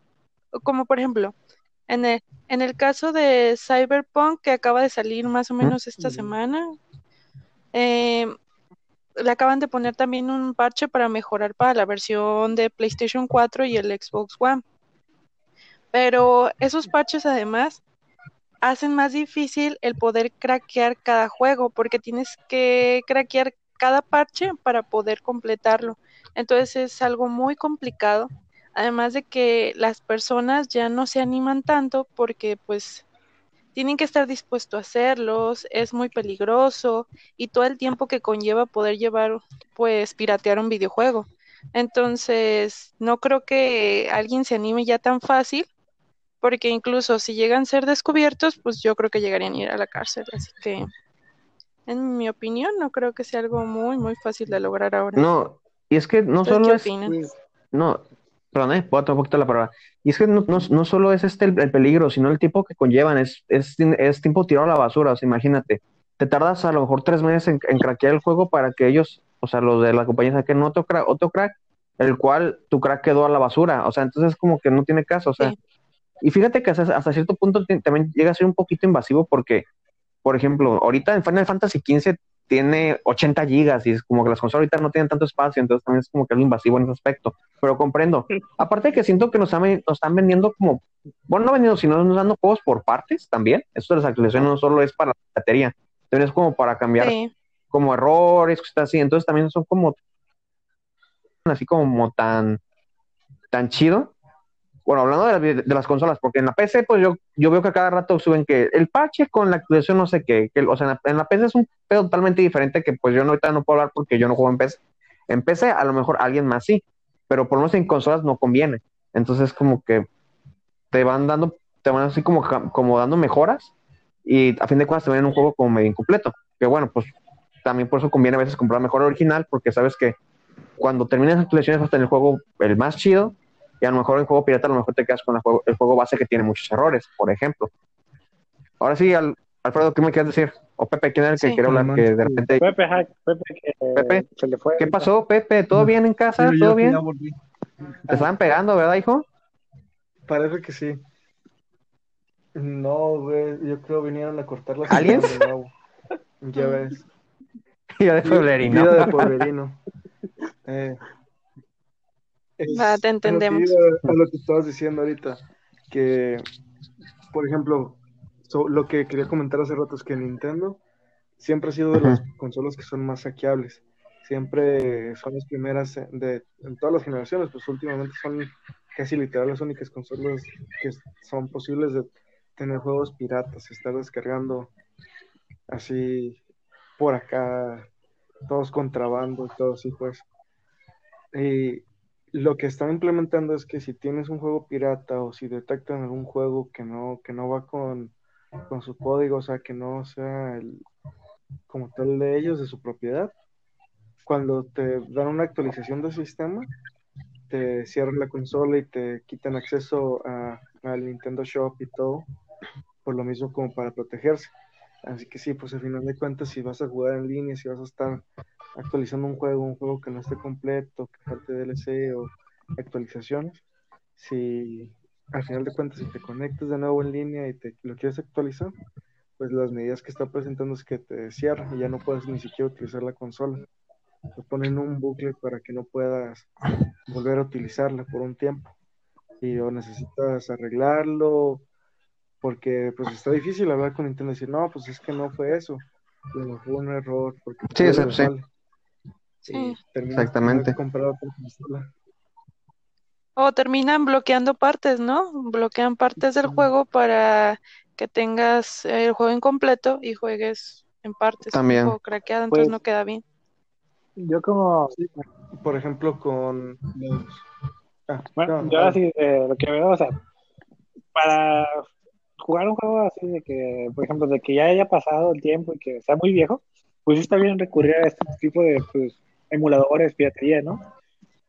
como por ejemplo, en el, en el caso de Cyberpunk, que acaba de salir más o menos esta Ujú. semana, eh, le acaban de poner también un parche para mejorar para la versión de PlayStation 4 y el Xbox One. Pero esos parches además hacen más difícil el poder craquear cada juego porque tienes que craquear cada parche para poder completarlo. Entonces es algo muy complicado. Además de que las personas ya no se animan tanto porque pues tienen que estar dispuestos a hacerlos, es muy peligroso y todo el tiempo que conlleva poder llevar pues piratear un videojuego. Entonces, no creo que alguien se anime ya tan fácil, porque incluso si llegan a ser descubiertos, pues yo creo que llegarían a ir a la cárcel. Así que, en mi opinión, no creo que sea algo muy, muy fácil de lograr ahora. No, y es que no ¿Ustedes solo es, opinan? pues, no, perdón, eh, voy a tomar un poquito la palabra. Y es que no, no, no solo es este el, el peligro, sino el tiempo que conllevan, es, es, es tiempo tirado a la basura, o sea, imagínate, te tardas a lo mejor tres meses en, en craquear el juego para que ellos, o sea, los de la compañía saquen otro crack, otro crack, el cual tu crack quedó a la basura, o sea, entonces como que no tiene caso, o sea, Sí. y fíjate que hasta, hasta cierto punto también llega a ser un poquito invasivo porque, por ejemplo, ahorita en Final Fantasy XV tiene 80 gigas y es como que las consolas ahorita no tienen tanto espacio, entonces también es como que algo invasivo en ese aspecto, pero comprendo. Aparte de que siento que nos están, nos están vendiendo como, bueno, no vendiendo, sino nos dando juegos por partes también. Esto de las actualizaciones no solo es para la batería, también es como para cambiar Sí, como errores, cosas así, entonces también son como así como tan tan chido. Bueno, hablando de, de las consolas, porque en la PC, pues yo, yo veo que cada rato suben que el parche con la actualización no sé qué, que, o sea, en la, en la PC es un pedo totalmente diferente que pues yo ahorita no puedo hablar porque yo no juego en PC. En PC a lo mejor alguien más sí, pero por lo menos en consolas no conviene. Entonces como que te van dando, te van así como, como dando mejoras y a fin de cuentas te ven un juego como medio incompleto. Que bueno, pues también por eso conviene a veces comprar mejor original porque sabes que cuando terminas las actualizaciones vas a tener el juego el más chido y a lo mejor en juego pirata a lo mejor te quedas con el juego, el juego base que tiene muchos errores, por ejemplo. Ahora sí, Al- Alfredo, ¿qué me quieres decir? O Pepe, ¿quién era el que Sí. quería hablar? Que de repente... Pepe, que Pepe, se le fue. ¿Qué pasó, Pepe? ¿Todo bien en casa? Sí, ¿Todo bien? Te estaban pegando, ¿verdad, hijo? Parece que sí. No, güey, yo creo vinieron a cortar las ¿Aliens? señal de nuevo. Ya ves. Yo de pueblerino. Vida de pueblerino. Eh, Va, te a lo que entendemos. A lo que estabas diciendo ahorita, que, por ejemplo, so- lo que quería comentar hace rato es que Nintendo siempre ha sido de las consolas que son más saqueables. Siempre son las primeras en- de, en todas las generaciones, pues últimamente son casi literal las únicas consolas que son posibles de tener juegos piratas, estar descargando así por acá, todos contrabando y todo así, pues. Y lo que están implementando es que si tienes un juego pirata o si detectan algún juego que no, que no va con, con su código, o sea, que no sea el, como tal de ellos, de su propiedad, cuando te dan una actualización del sistema, te cierran la consola y te quitan acceso a- al Nintendo Shop y todo, por lo mismo como para protegerse. Así que sí, pues al final de cuentas, si vas a jugar en línea, si vas a estar actualizando un juego, un juego que no esté completo, que falte DLC o actualizaciones, si al final de cuentas, si te conectas de nuevo en línea y te lo quieres actualizar, pues las medidas que está presentando es que te cierran y ya no puedes ni siquiera utilizar la consola. Te ponen un bucle para que no puedas volver a utilizarla por un tiempo. Y o necesitas arreglarlo, porque pues está difícil hablar con Nintendo y decir, no, pues es que no fue eso, fue un error, porque Sí, sí, sí. Sí. Terminas Exactamente. comprar otra consola. O terminan bloqueando partes, ¿no? Bloquean partes del juego para que tengas el juego incompleto y juegues en partes. También. Juego craqueado, entonces Pues- no queda bien. Yo como, Sí, por ejemplo, con los... Ah, bueno, no, yo así de lo que veo, o sea, para jugar un juego así de que, por ejemplo, de que ya haya pasado el tiempo y que sea muy viejo, pues sí está bien recurrir a este tipo de pues, emuladores, piratería, ¿no?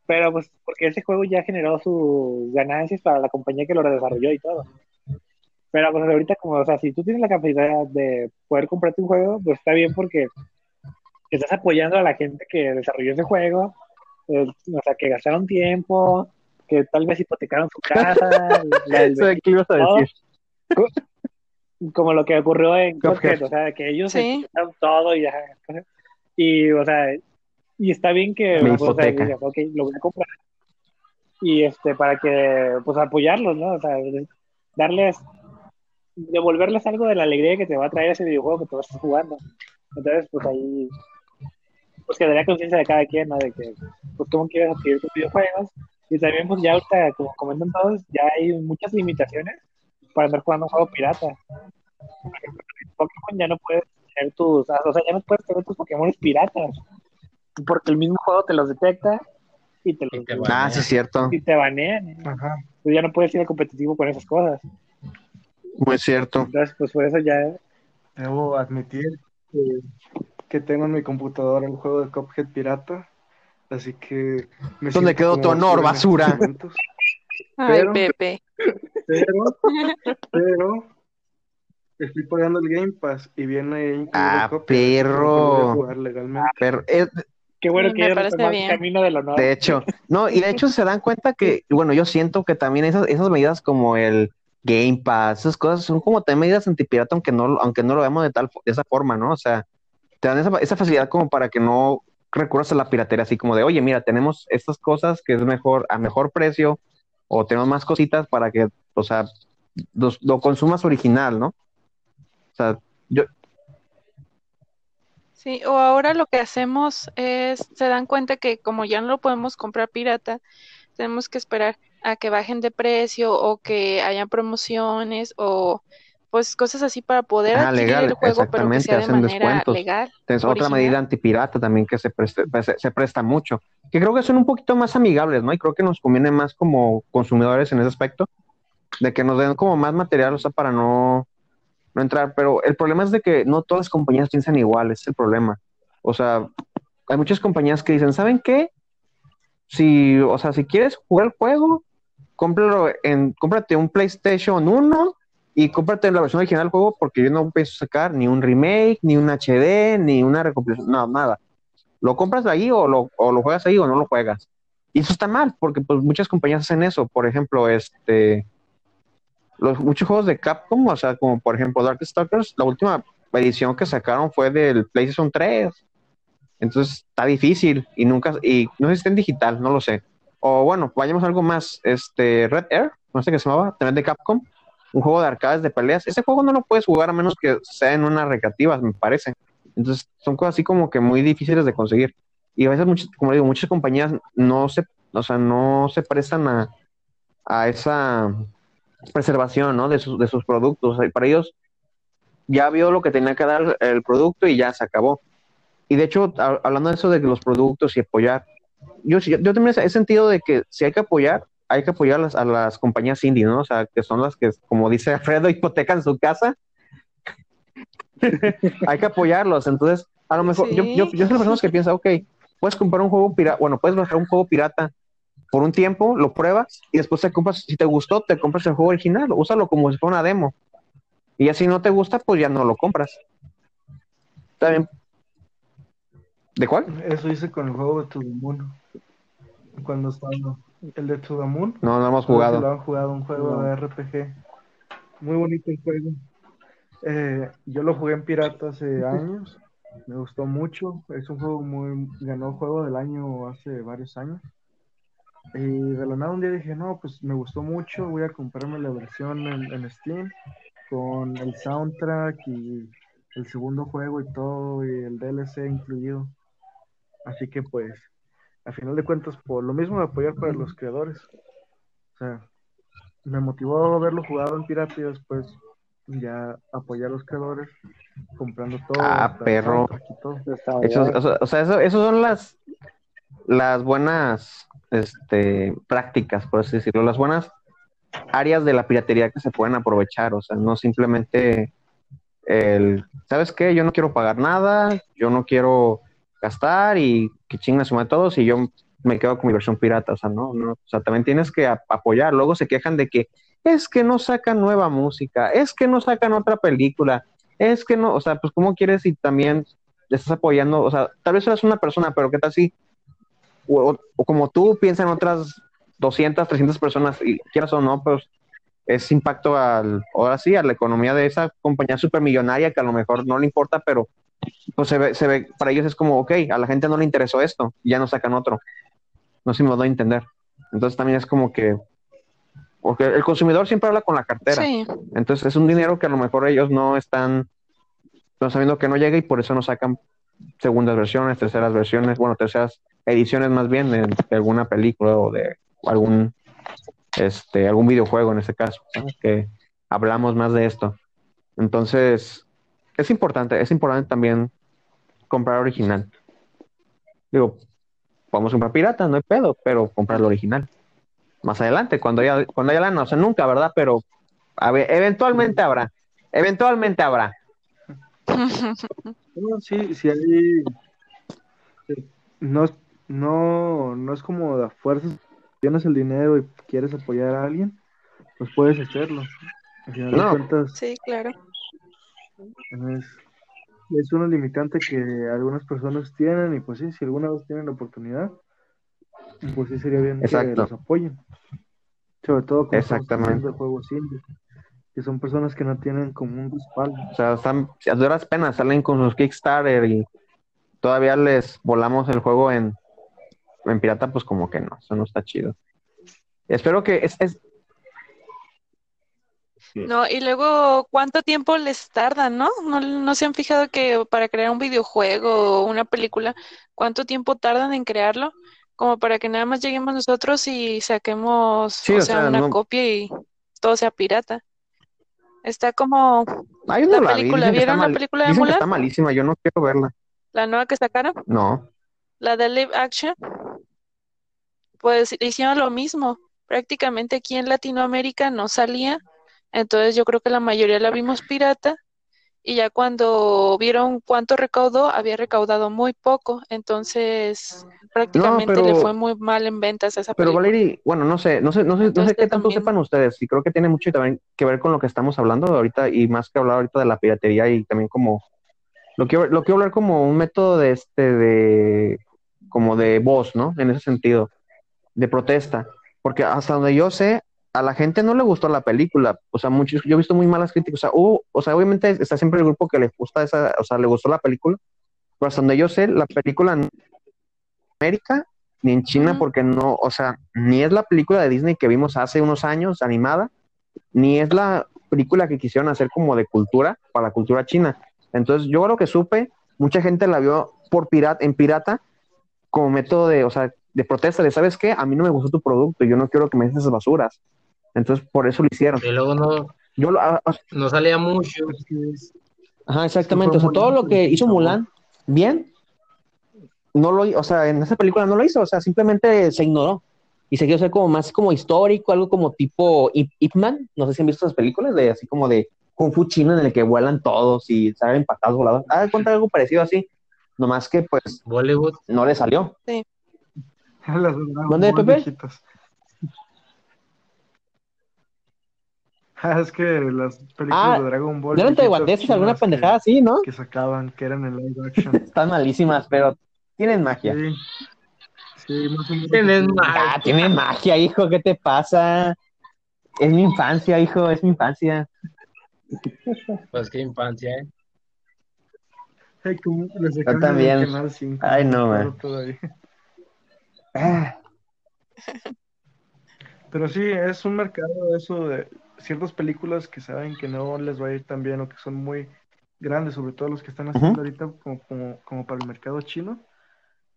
Pero pues porque ese juego ya generó sus ganancias para la compañía que lo desarrolló y todo. Pero pues ahorita como, o sea, si tú tienes la capacidad de poder comprarte un juego, pues está bien porque estás apoyando a la gente que desarrolló ese juego, eh, o sea, que gastaron tiempo, que tal vez hipotecaron su casa. la, ¿Qué ibas a decir? Como lo que ocurrió en Cuphead, o sea, que ellos Sí. se todo y ya. Y, o sea, y está bien que o sea, hipoteca. digas, ok, lo voy a comprar. Y este, para que, pues apoyarlos, ¿no? O sea, darles, devolverles algo de la alegría que te va a traer ese videojuego que tú estás jugando. Entonces, pues ahí, pues quedaría conciencia de cada quien, ¿no? De que, pues, cómo quieres adquirir tus videojuegos. Y también, pues ya ahorita, como comentan todos, ya hay muchas limitaciones para andar jugando un juego pirata. Por ejemplo, en Pokémon ya no puedes tener tus, o sea, ya no puedes tener tus Pokémon piratas. Porque el mismo juego te los detecta y te, Y los, te Ah, sí, es cierto. y te banean. Ajá. Tú ya no puedes ir al competitivo con esas cosas. Muy cierto. Entonces, pues por eso ya. Debo admitir que, que tengo en mi computadora el juego de Cuphead pirata. Así que. me ¿Dónde siento quedó tu honor, basura. Ay, Pero- Pepe. Pero, pero. Estoy pagando el Game Pass y viene Ah, perro. a jugar legalmente. Pero, eh, Qué bueno Sí, que me retomaste bien. el camino del honor. de hecho, no, y de hecho se dan cuenta que, bueno, yo siento que también esas, esas medidas como el Game Pass, esas cosas son como también medidas antipirata, aunque no, aunque no lo vemos de tal, de esa forma, ¿no? O sea, te dan esa, esa facilidad como para que no recurras a la piratería, así como de, oye, mira, tenemos estas cosas que es mejor, a mejor precio, o tenemos más cositas para que, o sea, lo consumas original, ¿no? O sea, yo, Sí, o ahora lo que hacemos es, se dan cuenta que como ya no lo podemos comprar pirata, tenemos que esperar a que bajen de precio o que hayan promociones o pues cosas así para poder Ah, adquirir legal, el juego, pero que sea de hacen manera descuentos. legal. Es otra medida antipirata también que se presta, pues, se, se presta mucho. Que creo que son un poquito más amigables, ¿no? Y creo que nos conviene más como consumidores en ese aspecto, de que nos den como más material, o sea, para no, no entrar. Pero el problema es de que no todas las compañías piensan igual, es el problema. O sea, hay muchas compañías que dicen, ¿saben qué? Si, o sea, si quieres jugar el juego, cómpralo en, cómprate un PlayStation 1 y cómprate la versión original del juego porque yo no pienso sacar ni un remake, ni un HD, ni una recopilación, no, nada. Lo compras ahí o lo, o lo juegas ahí o no lo juegas. Y eso está mal, porque pues muchas compañías hacen eso. Por ejemplo, este los muchos juegos de Capcom, o sea, como por ejemplo Darkstalkers, la última edición que sacaron fue del PlayStation 3. Entonces está difícil y nunca, y no sé si está en digital, no lo sé. O bueno, vayamos a algo más, este Red Air, no sé qué se llamaba, también de Capcom, un juego de arcades de peleas. Ese juego no lo puedes jugar a menos que sea en una recreativa, me parece. Entonces son cosas así como que muy difíciles de conseguir. Y a veces, muchas, como digo, muchas compañías no se, o sea, no se prestan a, a esa preservación, ¿no? De sus, de sus productos. Para ellos ya vio lo que tenía que dar el producto y ya se acabó. Y de hecho, a- hablando de eso de los productos y apoyar, yo, yo, yo también he sentido de que si hay que apoyar, hay que apoyar a las, a las compañías indie, ¿no? O sea, que son las que, como dice Alfredo, hipotecan su casa. hay que apoyarlos. Entonces, a lo mejor, yo, Sí. yo, yo soy de las personas que piensa, ok, puedes comprar un juego pirata, bueno, puedes bajar un juego pirata por un tiempo, lo pruebas y después te compras, si te gustó, te compras el juego original, úsalo como si fuera una demo. Y ya si no te gusta, pues ya no lo compras. Está bien. ¿De cuál? Eso hice con el juego de To The Moon. Cuando estaba el de To The Moon. No, no hemos jugado. lo han jugado, un juego No. de RPG. Muy bonito el juego. Eh, yo lo jugué en pirata hace años. Me gustó mucho. Es un juego muy. Ganó juego del año hace varios años. Y de la nada un día dije, no, pues me gustó mucho. Voy a comprarme la versión en, en Steam con el soundtrack y el segundo juego y todo, y el DLC incluido. Así que pues, a final de cuentas, por lo mismo de apoyar para los creadores. O sea, me motivó a verlo jugado en pirata y después ya apoyar a los creadores comprando todo. Ah, perro. todo. Esos- o sea, o sea, eso, eso son las, las buenas este, prácticas, por así decirlo, las buenas áreas de la piratería que se pueden aprovechar, o sea, no simplemente el, ¿sabes qué? Yo no quiero pagar nada, yo no quiero gastar y que chingas suma todos y yo me quedo con mi versión pirata, o sea, no, no, o sea, también tienes que ap- apoyar, luego se quejan de que es que no sacan nueva música, es que no sacan otra película, es que no, o sea, pues ¿cómo quieres si también estás apoyando, o sea, tal vez eres una persona, pero ¿qué tal si, o, como tú piensan otras 200, 300 personas, y quieras o no, pues es impacto al, ahora sí, a la economía de esa compañía supermillonaria que a lo mejor no le importa, pero pues se ve, se ve, para ellos es como, ok, a la gente no le interesó esto, ya no sacan otro. No sé si me doy a entender. Entonces también es como que, porque el consumidor siempre habla con la cartera. Sí, Entonces es un dinero que a lo mejor ellos no están, no sabiendo que no llega y por eso no sacan segundas versiones, terceras versiones, bueno, terceras ediciones más bien de, de alguna película o de algún, este, algún videojuego en este caso, ¿no? que hablamos más de esto. Entonces, es importante, es importante también comprar original. Digo, podemos comprar pirata, no hay pedo, pero comprar el original. Más adelante, cuando haya, cuando haya lana, o sea, nunca, ¿verdad? Pero a ver, eventualmente habrá, eventualmente habrá. No, sí, sí hay. sí, No, es- no, no es como de a fuerzas. Tienes el dinero y quieres apoyar a alguien, pues puedes hacerlo. Al final de No. cuentas, sí, claro. es, es una limitante que algunas personas tienen, y pues sí, si alguna vez tienen la oportunidad, pues sí sería bien que los apoyen. Sobre todo con Exactamente. de juegos indie, que son personas que no tienen como un respaldo. O sea, están, a duras penas salen con sus Kickstarter y todavía les volamos el juego en, en pirata, pues como que no, eso no está chido. Espero que es, es- No, y luego, ¿cuánto tiempo les tardan, no? ¿No, no se han fijado que para crear un videojuego o una película, cuánto tiempo tardan en crearlo? Como para que nada más lleguemos nosotros y saquemos, Sí, o o sea, sea, una no- copia y todo sea pirata. Está como Ay, la no la película, ¿vieron la mal- película de dicen que Mulan? está malísima, yo no quiero verla. La nueva que sacaron, No. la de live action, pues hicieron lo mismo. Prácticamente aquí en Latinoamérica no salía, entonces yo creo que la mayoría la vimos pirata y ya cuando vieron cuánto recaudó, había recaudado muy poco, entonces prácticamente le pero- fue muy mal en ventas a esa Pero película. Valerie, bueno, no sé, no sé, no sé, no sé qué tanto también- sepan ustedes, y creo que tiene mucho también que ver con lo que estamos hablando ahorita, y más que hablar ahorita de la piratería y también como, lo quiero, lo quiero hablar como un método de este, de, como de voz, ¿no? En ese sentido, de protesta, porque hasta donde yo sé, a la gente no le gustó la película, o sea, muchos, yo he visto muy malas críticas, o sea, hubo- o sea, obviamente está siempre el grupo que le gusta esa, o sea, le gustó la película, pero hasta donde yo sé, la película en América ni en China, Ujú. porque no, o sea, ni es la película de Disney que vimos hace unos años animada, ni es la película que quisieron hacer como de cultura para la cultura china. Entonces, yo lo que supe, mucha gente la vio por pirata, en pirata como método de, o sea, de protesta, de, ¿sabes qué? A mí no me gustó tu producto, yo no quiero que me des esas basuras. Entonces, por eso lo hicieron. Y luego no, Yo lo, ah, ah, no salía mucho. Ajá, exactamente. O sea, todo lo que hizo. Mulan, bien, no lo, o sea, en esa película no lo hizo, o sea, simplemente se ignoró y se quiso hacer como más como histórico, algo como tipo Ip, Ip Man. No sé si han visto esas películas de así como de Kung Fu chino en el que vuelan todos y salen patadas voladas. Ah, cuenta algo parecido así, nomás que pues Bollywood. no le salió. las de Dragon ¿Mande, Ball Pepe? viejitas. Ah, es que las películas Ah, de Dragon Ball ¿No eran taiwaneses alguna pendejada así, no? que sacaban, que eran en live action. Están malísimas, pero tienen magia. Sí, sí, más o menos. Tienen magia. Ah, tienen magia, hijo, ¿qué te pasa? Es mi infancia, hijo, es mi infancia. Pues qué infancia, ¿eh? Ay, como le sacaron en también. el Canal 5, Ay, no, man. todavía. Ah, Pero sí, es un mercado eso de ciertas películas que saben que no les va a ir tan bien o que son muy grandes, sobre todo los que están haciendo ahorita como, como, como para el mercado chino,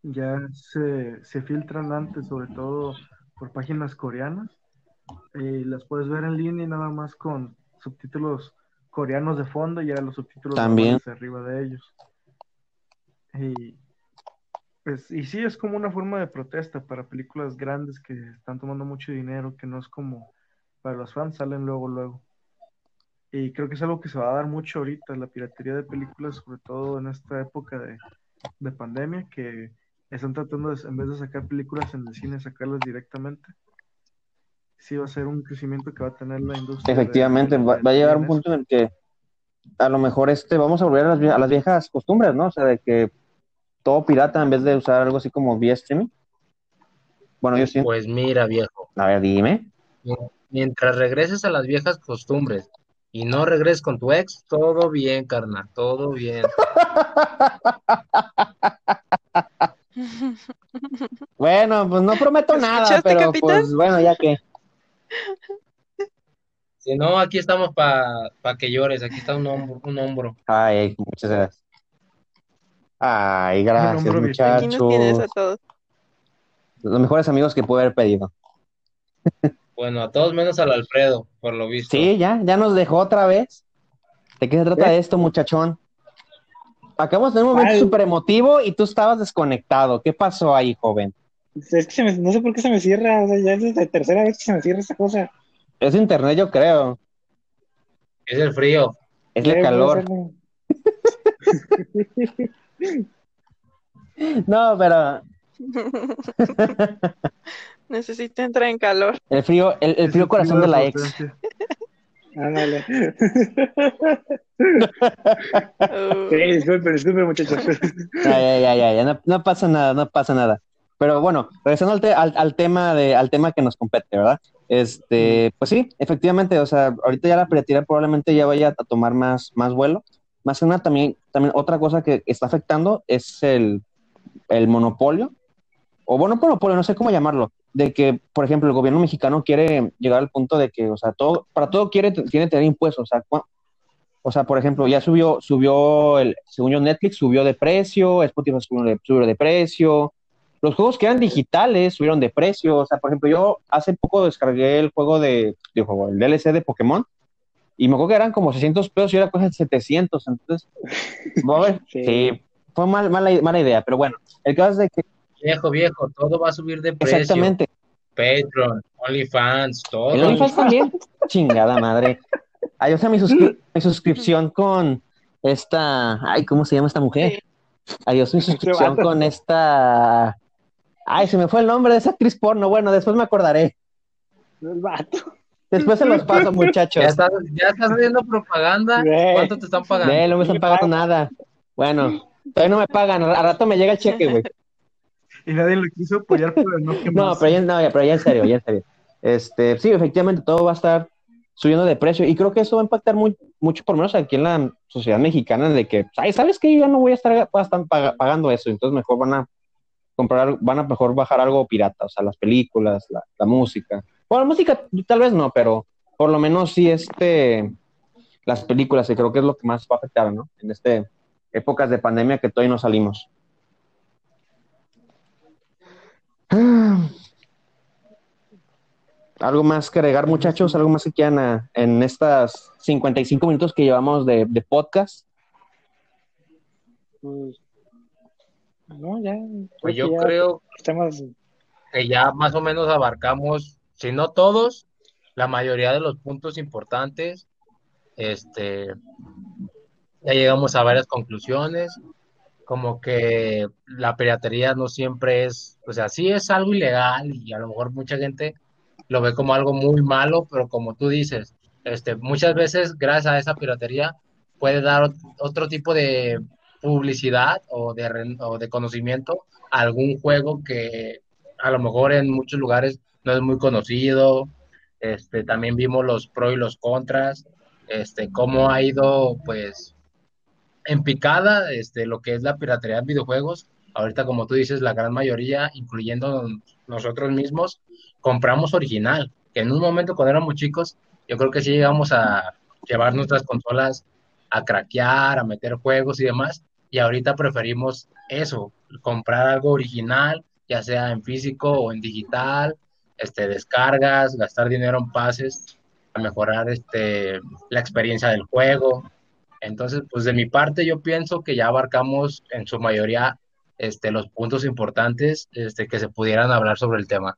ya se, se filtran antes, sobre todo por páginas coreanas, y las puedes ver en línea y nada más con subtítulos coreanos de fondo y ya los subtítulos También. arriba de ellos. Y, pues, y sí, es como una forma de protesta para películas grandes que están tomando mucho dinero, que no es como para los fans, salen luego, luego. Y creo que es algo que se va a dar mucho ahorita, la piratería de películas, sobre todo en esta época de, de pandemia, que están tratando, de, en vez de sacar películas en el cine, sacarlas directamente. Sí va a ser un crecimiento que va a tener la industria. Efectivamente, de- va, de va a llegar un punto en el que a lo mejor este, vamos a volver a las, vie- a las viejas costumbres, ¿no? O sea, de que todo pirata en vez de usar algo así como vía streaming. Bueno, yo siento. Pues mira, viejo, A ver, dime. mientras regreses a las viejas costumbres y no regreses con tu ex, todo bien, carnal, todo bien. Bueno, pues no prometo nada, ¿Escuchaste, pero capitán? pues bueno, ya que. Si no, aquí estamos para que llores, aquí está un hombro, un hombro. Ay, muchas gracias. Ay, gracias, hombro viejito. Aquí nos tienes a muchachos. todos. Los mejores amigos que pude haber pedido. Bueno, a todos menos al Alfredo, por lo visto. Sí, ya, ya nos dejó otra vez. ¿De qué se trata ¿Eh? esto, muchachón? Acabamos de tener un momento súper emotivo y tú estabas desconectado. ¿Qué pasó ahí, joven? Es que se me- no sé por qué se me cierra, o sea, ya es la tercera vez que se me cierra esa cosa. Es internet, yo creo. Es el frío. Es ¿Qué el calor. No, pero Necesita entrar en calor. el frío, el, frío corazón de la ex. Ándale. Uh, Sí, disculpen, disculpen, muchachos. Ya, ya, ya, ya, ya, no, no pasa nada, no pasa nada. Pero bueno, regresando al, te- al, al tema de, al tema que nos compete, ¿verdad? Este, pues sí, efectivamente, o sea, ahorita ya la piratería probablemente ya vaya a tomar más, más vuelo. Más que nada, también, también otra cosa que está afectando es el, el monopolio, o bueno, monopolio, no sé cómo llamarlo, de que, por ejemplo, el gobierno mexicano quiere llegar al punto de que, o sea, todo, para todo quiere, quiere tener impuestos, o sea, o sea, por ejemplo, ya subió, subió el, según yo, Netflix subió de precio, Spotify subió de, subió de precio, los juegos que eran digitales subieron de precio, o sea, por ejemplo, yo hace poco descargué el juego de, el DLC de Pokémon, y me acuerdo que eran como 600 pesos y era cosa de 700, entonces, a ver, Sí. sí, fue mal- mala, mala idea, pero bueno, el caso es de que, Viejo, viejo, todo va a subir de precio. exactamente, Patreon, OnlyFans, todo. el OnlyFans también, chingada madre, ay, o sea, mi, suscri- mi suscripción con esta, ay, ¿cómo se llama esta mujer? Adiós, mi suscripción con esta. Ay, se me fue el nombre de esa actriz porno. Bueno, después me acordaré. El vato. Después se los paso, muchachos. Ya estás, ya estás haciendo propaganda. Güey. ¿Cuánto te están pagando? No me están pagando nada. Bueno, todavía no me pagan. A rato me llega el cheque, güey. Y nadie lo quiso apoyar por el no que No, pero ya, no, ya, pero ya en serio, ya en serio. Este, sí, efectivamente, todo va a estar subiendo de precio. Y creo que eso va a impactar muy, mucho, por lo menos aquí en la sociedad mexicana, de que, ay, ¿sabes qué? Yo ya no voy a estar, voy a estar pag- pagando eso. Entonces, mejor van a comprar, van a mejor bajar algo pirata, o sea, las películas, la, la música. Bueno, la música tal vez no, pero por lo menos sí este, las películas, que creo que es lo que más va a afectar, ¿no? En este épocas de pandemia que todavía no salimos. ¿Algo más que agregar, muchachos? ¿Algo más que quieran ah, en estas 55 minutos que llevamos de, de podcast? Pues, no, ya. Pues yo ya creo Estamos. que ya más o menos abarcamos, si no todos, la mayoría de los puntos importantes. Este, ya llegamos a varias conclusiones, como que la piratería no siempre es, o sea, sí es algo ilegal y a lo mejor mucha gente lo ve como algo muy malo, pero como tú dices, este, muchas veces gracias a esa piratería puede dar ot- otro tipo de publicidad o de, o de conocimiento a algún juego que a lo mejor en muchos lugares no es muy conocido. Este, también vimos los pros y los contras, este, cómo ha ido, pues, en picada, este, lo que es la piratería en videojuegos. Ahorita, como tú dices, la gran mayoría, incluyendo nosotros mismos, compramos original. Que en un momento cuando éramos chicos, yo creo que sí llegamos a llevar nuestras consolas a craquear, a meter juegos y demás. Y ahorita preferimos eso, comprar algo original, ya sea en físico o en digital, este, descargas, gastar dinero en pases, a mejorar este, la experiencia del juego. Entonces, pues de mi parte yo pienso que ya abarcamos en su mayoría este, los puntos importantes este, que se pudieran hablar sobre el tema.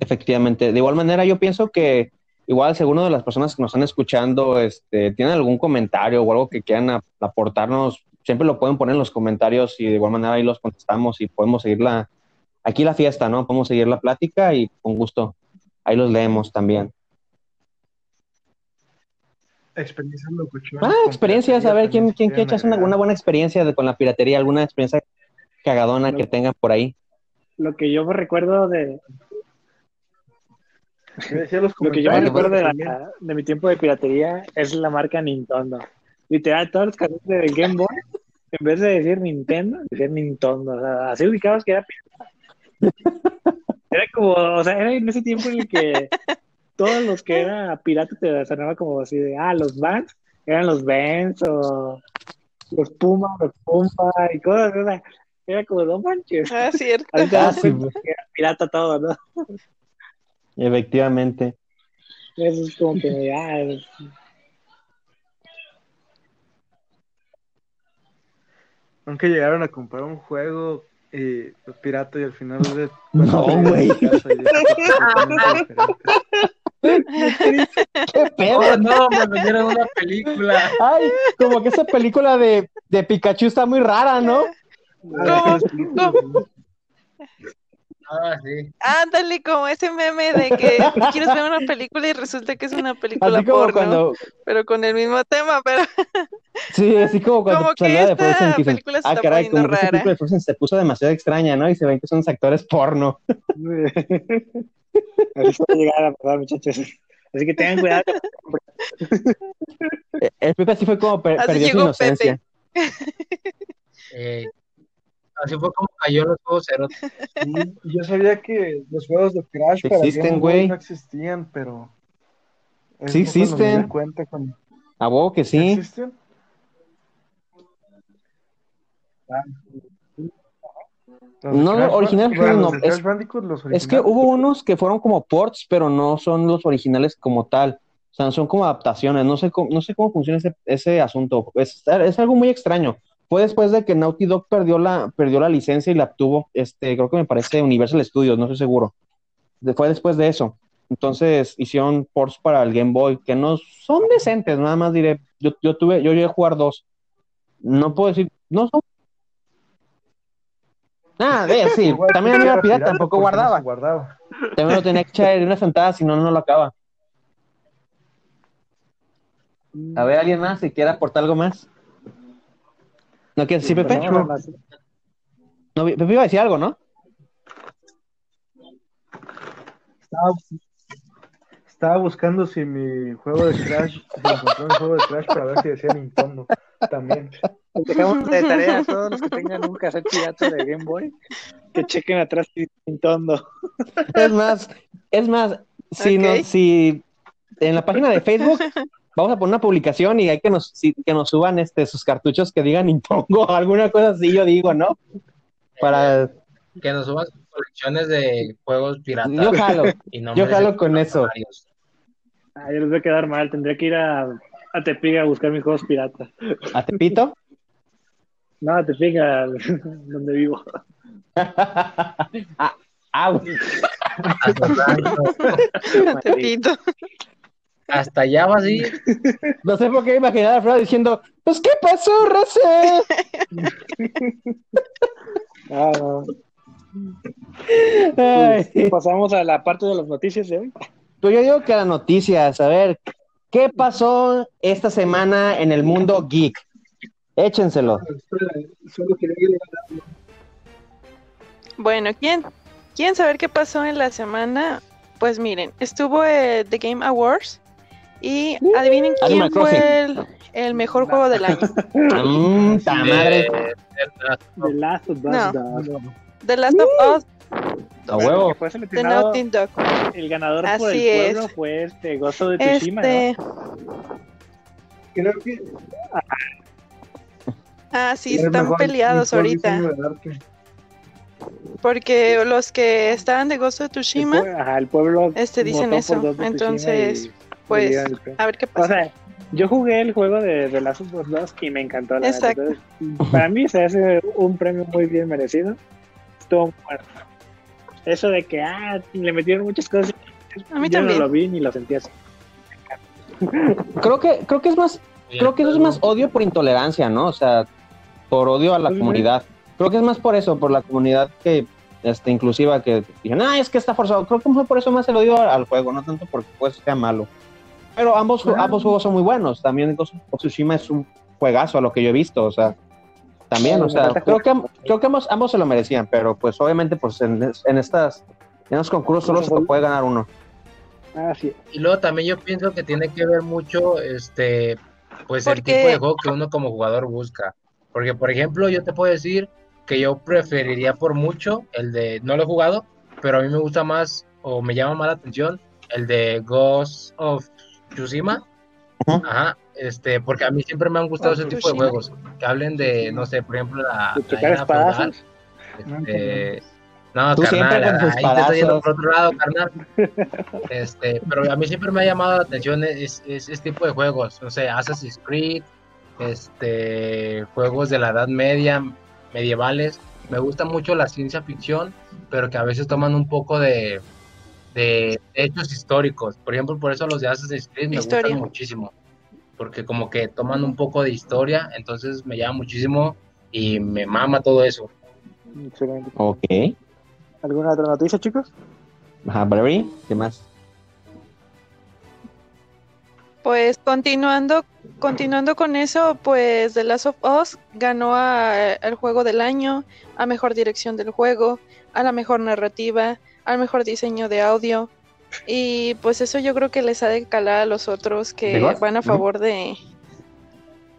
Efectivamente. De igual manera, yo pienso que igual si alguno de las personas que nos están escuchando este, tienen algún comentario o algo que quieran aportarnos, siempre lo pueden poner en los comentarios y de igual manera ahí los contestamos y podemos seguir la, aquí la fiesta, ¿no? Podemos seguir la plática y con gusto ahí los leemos también. Experiencias. Ah, experiencias, a ver, ¿quién, quién se quiere echarse una, buena experiencia de- con la piratería? ¿Alguna experiencia cagadona que tengan por ahí? Lo que yo me recuerdo de, decía los lo que yo me recuerdo de, también. la- de mi tiempo de piratería es la marca Nintendo. Literal, todos los canales del Game Boy, en vez de decir Nintendo, decían Nintendo. O sea, así ubicabas que era pirata. Era como, o sea, era en ese tiempo en el que todos los que era pirata te sonaba como así de, ah, los Vans eran los Vans o los Puma, los Pumba y cosas, o sea, era como, no manches. Ah, cierto. Ah, sí, que era pirata todo, ¿no? efectivamente. Eso es como que, ah, es- Nunca llegaron a comprar un juego y pues, pirata y al final de No, güey. casa y de- totalmente diferente. ¿Qué pedo? Oh, no, me vendieron una película. Ay, como que esa película de, de Pikachu está muy rara, ¿no? Ah, ¿Cómo? Ah, sí. Ándale, como ese meme de que quieres ver una película y resulta que es una película Así como porno, cuando, pero con el mismo tema, pero sí, así como cuando Como que de Frozen, que película se ah, está caray, poniendo como rara". película de Frozen se puso demasiado extraña, ¿no? Y se ven que son actores porno. Así se va a llegar a pasar, muchachos. Así que tengan cuidado. Eh, El Pepe así fue como per- Así perdió su inocencia. Eh, así fue como cayó los juegos cero. Sí, yo sabía que los juegos de Crash para Existen, güey. no existían, pero Sí existen. cuenta cuando- A huevo que sí. ¿Existen? De No, Crash original, no, los es- Bandicoot, los Es que originales. hubo unos que fueron como ports, pero no son los originales como tal. O sea, son como adaptaciones. No sé cómo, no sé cómo funciona ese, ese asunto. Es, es algo muy extraño. Fue después de que Naughty Dog perdió la, perdió la licencia y la obtuvo, este, creo que me parece Universal Studios, no estoy seguro. De- fue después de eso. Entonces hicieron ports para el Game Boy, que no son decentes, nada más diré. Yo, yo tuve, yo llegué a jugar dos. No puedo decir, no son. Ah, de, sí, también a mí era pirata, tampoco porque no guardaba. guardaba. También lo tenía que echar en una sentada, si no, no lo acaba. A ver, ¿alguien más si quiere aportar algo más? ¿No quieres decir, Pepe? No, Pepe iba a decir algo, ¿no? Estaba, estaba buscando si mi juego de Crash, si encontré un juego de Crash para ver si decía Nintendo también. Dejamos de tarea a todos los que tengan un cassette pirata de Game Boy que chequen atrás y Nintendo. Es más, es más, si, Ok. no, si en la página de Facebook vamos a poner una publicación y hay que nos, si- que nos suban este, sus cartuchos que digan Nintendo, alguna cosa así, yo digo, ¿no? Para, Que nos suban sus colecciones de juegos piratas. yo jalo, y yo jalo con eso. Ah, yo les voy a quedar mal, tendría que ir a, a Tepic a buscar mis juegos pirata. ¿A Tepito? No, a Tepic, a donde vivo. ah, ah, Hasta, tanto. Te pito. Hasta allá va así. no sé por qué imaginar a Fred diciendo, pues, ¿qué pasó, Race? Ah, no. Ay. Pues, pasamos a la parte de las noticias de hoy. Pues yo digo que las noticias, a ver, ¿qué pasó esta semana en el mundo geek? Échenselo. Bueno, ¿quién, ¿quieren saber qué pasó en la semana? Pues miren, estuvo eh, The Game Awards y adivinen Uh, Animal quién fue el, el mejor juego del año. Mm, ta madre. The Last of Us No. 2. The Last of Us, A huevo. The Naughty Dog. el ganador por el Así es. pueblo fue este Gozo de Tsushima, Este, Creo que ah, sí, es están mejor- peleados mejor ahorita, de porque los que estaban de of ¿no? Tsushima, El, pue- ajá, el pueblo este, dicen eso. Entonces, y- pues, a ver qué O pasa. sea, yo jugué el juego de The Last of Us 2 y me encantó. La verdad. Exacto. Entonces, para mí se hace un premio muy bien merecido. Estuvo muy bueno. Eso de que ah, le metieron muchas cosas. A mí yo también. no lo vi ni lo sentí así. Creo que, creo que es más, creo que eso es más odio por intolerancia, ¿no? O sea, por odio a la comunidad. Creo que es más por eso, por la comunidad que este, inclusiva que dijeron, ah, es que está forzado. Creo que fue por eso más el odio al juego, no tanto porque pues sea malo. Pero ambos, Ah. ambos juegos son muy buenos. También Ghost of Tsushima es un juegazo a lo que yo he visto, o sea, también, Sí, o sea, creo que, creo que ambos, ambos se lo merecían, pero pues obviamente pues en, en estas, en los concursos solo se puede ganar uno. Ah, sí. Y luego también yo pienso que tiene que ver mucho, este, pues el Porque- tipo de juego que uno como jugador busca. Porque, por ejemplo, yo te puedo decir que yo preferiría por mucho el de, no lo he jugado, pero a mí me gusta más o me llama más la atención el de Ghost of Ajá, este, porque a mí siempre me han gustado ese tipo de juegos. Que hablen de, no sé, por ejemplo, la, ¿De espadazos? Este, no, Tú siempre carnal, con tus ahí te estoy yendo por otro lado, carnal. Este, pero a mí siempre me ha llamado la atención es, es- este tipo de juegos, no sé, Assassin's Creed, este, juegos de la Edad Media, medievales. Me gusta mucho la ciencia ficción, pero que a veces toman un poco de, de hechos históricos. Por ejemplo, por eso los de Assassin's Creed me Historia. gustan muchísimo, porque como que toman un poco de historia, entonces me llama muchísimo y me mama todo eso. Excelente. Ok. ¿Alguna otra noticia, chicos? Ajá, Valerie, ¿qué más? Pues continuando, continuando con eso, pues The Last of Us ganó a- al juego del año, a mejor dirección del juego, a la mejor narrativa, al mejor diseño de audio. Y pues eso yo creo que les ha de calar a los otros ¿De que van a favor de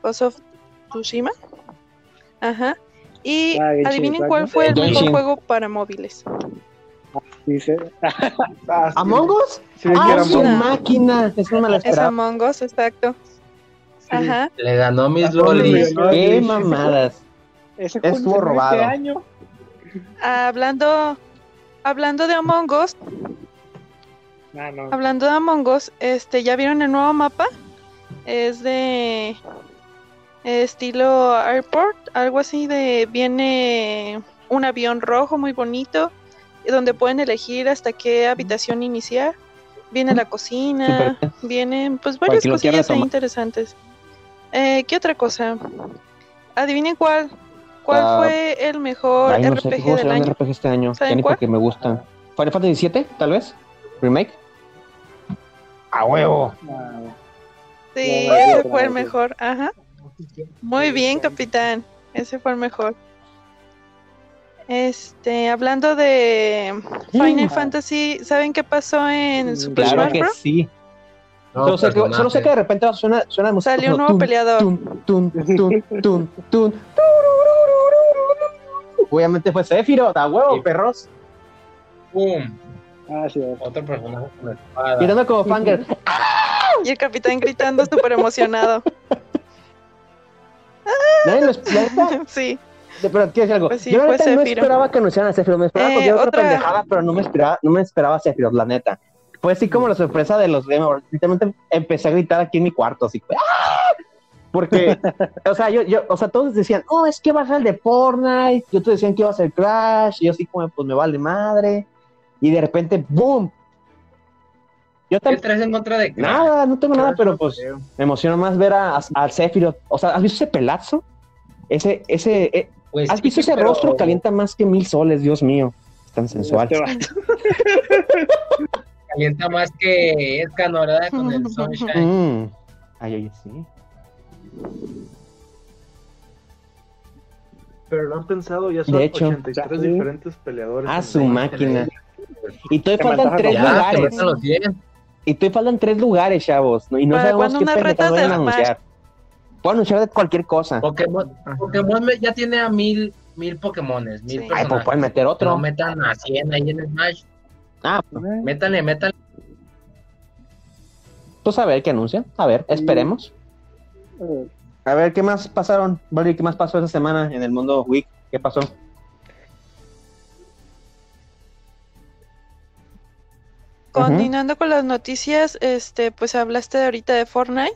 Ghost of Tsushima. Ajá. Y Ah, adivinen cuál ¿no? fue el Genshin. mejor juego para móviles. Ah. ¿Among Us? Sí, ¡Ah, Among Us. máquina! Me la Es. Among Us, exacto. Sí. Ajá. Le ganó mis ¿A dónde lolis. ¡Qué mamadas! Ese Estuvo robado. Este año. Hablando, hablando de Among Us, Ah, no. hablando de Among Us, este, ¿ya vieron el nuevo mapa? Es de estilo airport, algo así de viene un avión rojo muy bonito, donde pueden elegir hasta qué habitación iniciar. Viene la cocina, vienen pues varias cosillas ahí interesantes. Eh, ¿Qué otra cosa? Adivinen cuál. ¿Cuál Ah, fue el mejor Ay, no sé qué RPG del año? RPG este año. ¿Saben Ya ni cuál? porque me gustan. ¿Final Fantasy VII, tal vez? ¿Remake? ¡A huevo! Ah, Sí, No, ese no, fue el mejor. Ajá. Muy bien, capitán. Ese fue el mejor. Este, hablando de Final Mm. Fantasy, ¿saben qué pasó en Super Claro Smash que Bros? sí. No, solo, sé que, solo sé que de repente suena, suena música Salió un nuevo tun, peleador. tun, tun, tun, tun, tun. Obviamente fue Sephiroth, a huevo, Sí. perros. ¡Pum! ah, sí. Otro personaje con espada. Gritando como fanger. Y el capitán gritando súper emocionado. Nadie lo neta, Sí, de- pero quiero decir algo. Pues sí, Yo la fue neta no esperaba que anunciaran a Sephiroth. Me esperaba Eh, cualquier otra, otra- pendejada, pero no me esperaba, no me esperaba a Sephiroth, la neta. Fue así como la sorpresa de los Game Awards. Literalmente empecé a gritar aquí en mi cuarto, así. ¡ah! Porque, o sea, yo, yo, o sea, todos decían, oh, es que va a ser el de Fortnite. Y otros decían que iba a ser Crash. Y yo así como, pues me vale madre. Y de repente, ¡boom! Yo ¿Qué también, traes en contra de Crash? nada, no tengo nada, pero pues creo. me emociona más ver a, a, al Sephiroth. O sea, ¿has visto ese pelazo? Ese, ese, eh, Pues ¿has sí, visto ese pero- rostro? Calienta más que mil soles, Dios mío. Es tan sensual. Este va- Calienta más que Escan, ¿verdad? Con el Sunshine. Mm. Ay, oye, sí. Pero lo han pensado, ya son De hecho. 83 Sí. diferentes peleadores. En su máquina. Y todavía Te faltan tres Ya, lugares. meten los 10. Y todavía faltan tres lugares, chavos. ¿no? Y no ¿Para sabemos qué de vayan a anunciar. Puedo anunciar de cualquier cosa. Pokémon, Pokémon ya tiene a mil, mil Pokémones, mil Sí. Ay, pues pueden meter No otro. metan a 100 ahí en Smash. Ah, Métanle, métanle. pues a ver qué anuncian. A ver, esperemos. A ver, ¿qué más pasaron? Vale, ¿qué más pasó esa semana en el mundo Week? ¿Qué pasó? Continuando con las noticias, este, pues hablaste ahorita de Fortnite.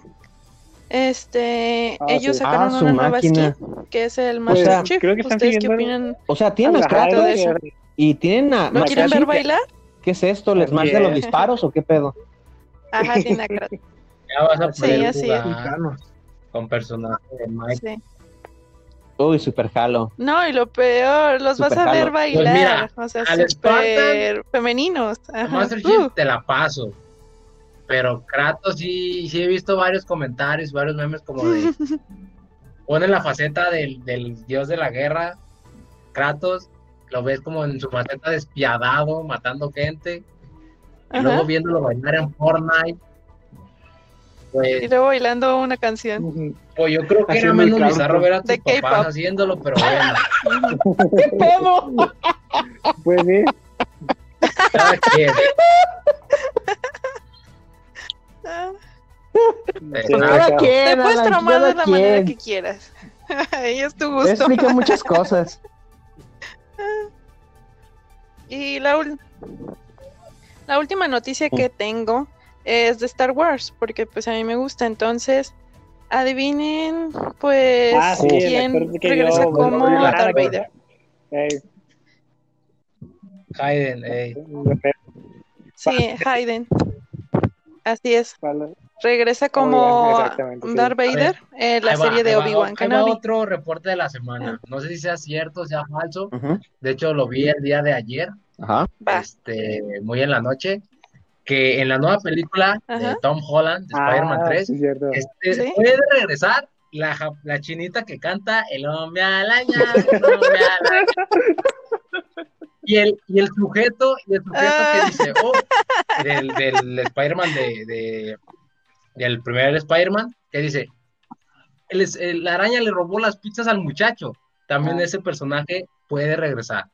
Este, Ah, ellos sí. sacaron Ah, una nueva máquina. skin, que es el Master Chief. creo que están ¿Ustedes qué siguiendo- opinan? O sea, tienen a Ajá, Kratos de eso. y tienen a... ¿No quieren ver bailar? ¿Qué es esto? ¿Les más de los disparos o qué pedo? Ajá, tiene a. Ya vas a Sí, poder así es. Con personajes de Mike. Sí. Uy, super jalo. No, y lo peor, los vas a Super ver jalo. bailar. Pues mira, o sea, al súper femeninos. Master Chief Uh, te la paso. Pero Kratos sí, sí he visto varios comentarios, varios memes como de ponen la faceta del, del dios de la guerra, Kratos, lo ves como en su faceta despiadado, matando gente, y ajá. luego viéndolo bailar en Fortnite. Y Pues, luego bailando una canción. Pues yo creo que era Haciendo el menos canto. bizarro ver a tus papás haciéndolo, pero bueno. Pues sí, cada quien. Ah, Eh, sí. Te puedes Alan, traumar de la quien. manera que quieras. Ahí es tu gusto. Explica muchas cosas. Y la, la última noticia que tengo es de Star Wars, porque pues a mí me gusta. Entonces, adivinen, pues, Ah, sí, quién regresa como la Darth. Vader. Hayden, ey. Sí, Hayden. Así es. Regresa como. Darth Vader en la va, serie de Obi-Wan Kenobi. otro reporte de la semana. No sé si sea cierto, sea falso. De hecho, lo vi el día de ayer, Ajá. Este, muy en la noche, que en la nueva película de Ajá. Tom Holland, de Spider-Man Ah, 3, sí, cierto. este, Sí. puede regresar la, ja- la chinita que canta El hombre araña, el hombre. Y el, y el sujeto, y el sujeto Ah. que dice, oh, del, del Spider-Man de, de- del primer Spider-Man, que dice, el, es- el- la araña le robó las pizzas al muchacho. También Ah. ese personaje puede regresar.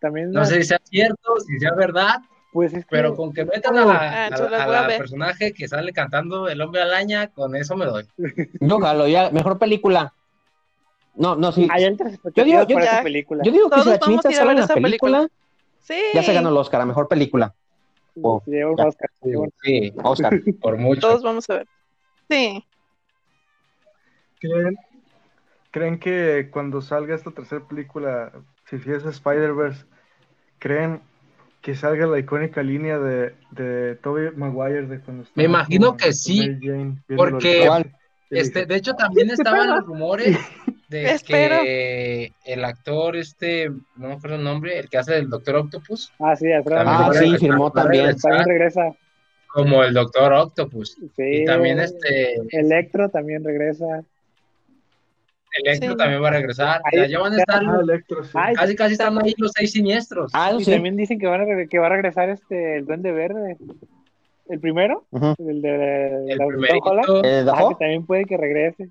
También, No sé si sea cierto, si sea verdad, pues es que, pero con que metan a la, Ah, a- a a la personaje que sale cantando El hombre araña, con eso me doy. Yo jalo, ya, mejor película. No, no, sí. hay altas Yo digo- yo- por esa ya- película. Yo digo que si Todos la vamos chinita a ir a sale ver en la esa película, película. Sí. ya se ganó el Oscar a mejor película. Oh. Oscar. Sí, Oscar. por mucho. Todos vamos a ver. Sí. ¿Creen, creen que cuando salga esta tercera película, si es Spider-Verse, creen que salga la icónica línea de, de Tobey Maguire de cuando estaba Me imagino con- que con sí, Jane porque- Este, de hecho, también estaban los rumores de que el actor, este, no me acuerdo el nombre, el que hace el Doctor Octopus, Ah, sí, Ah, sí, firmó también. También regresa. como el Doctor Octopus. Sí. Y también este Electro también regresa. Electro Sí. también va a regresar. Ya van a estar, Ah, Electro, sí. Ay, casi casi están ahí los seis siniestros. Ah, Y sí. también dicen que, van a que va a regresar este el Duende Verde. ¿El primero? El de el la primerito. Holland. ¿El de Ah, que también puede que regrese.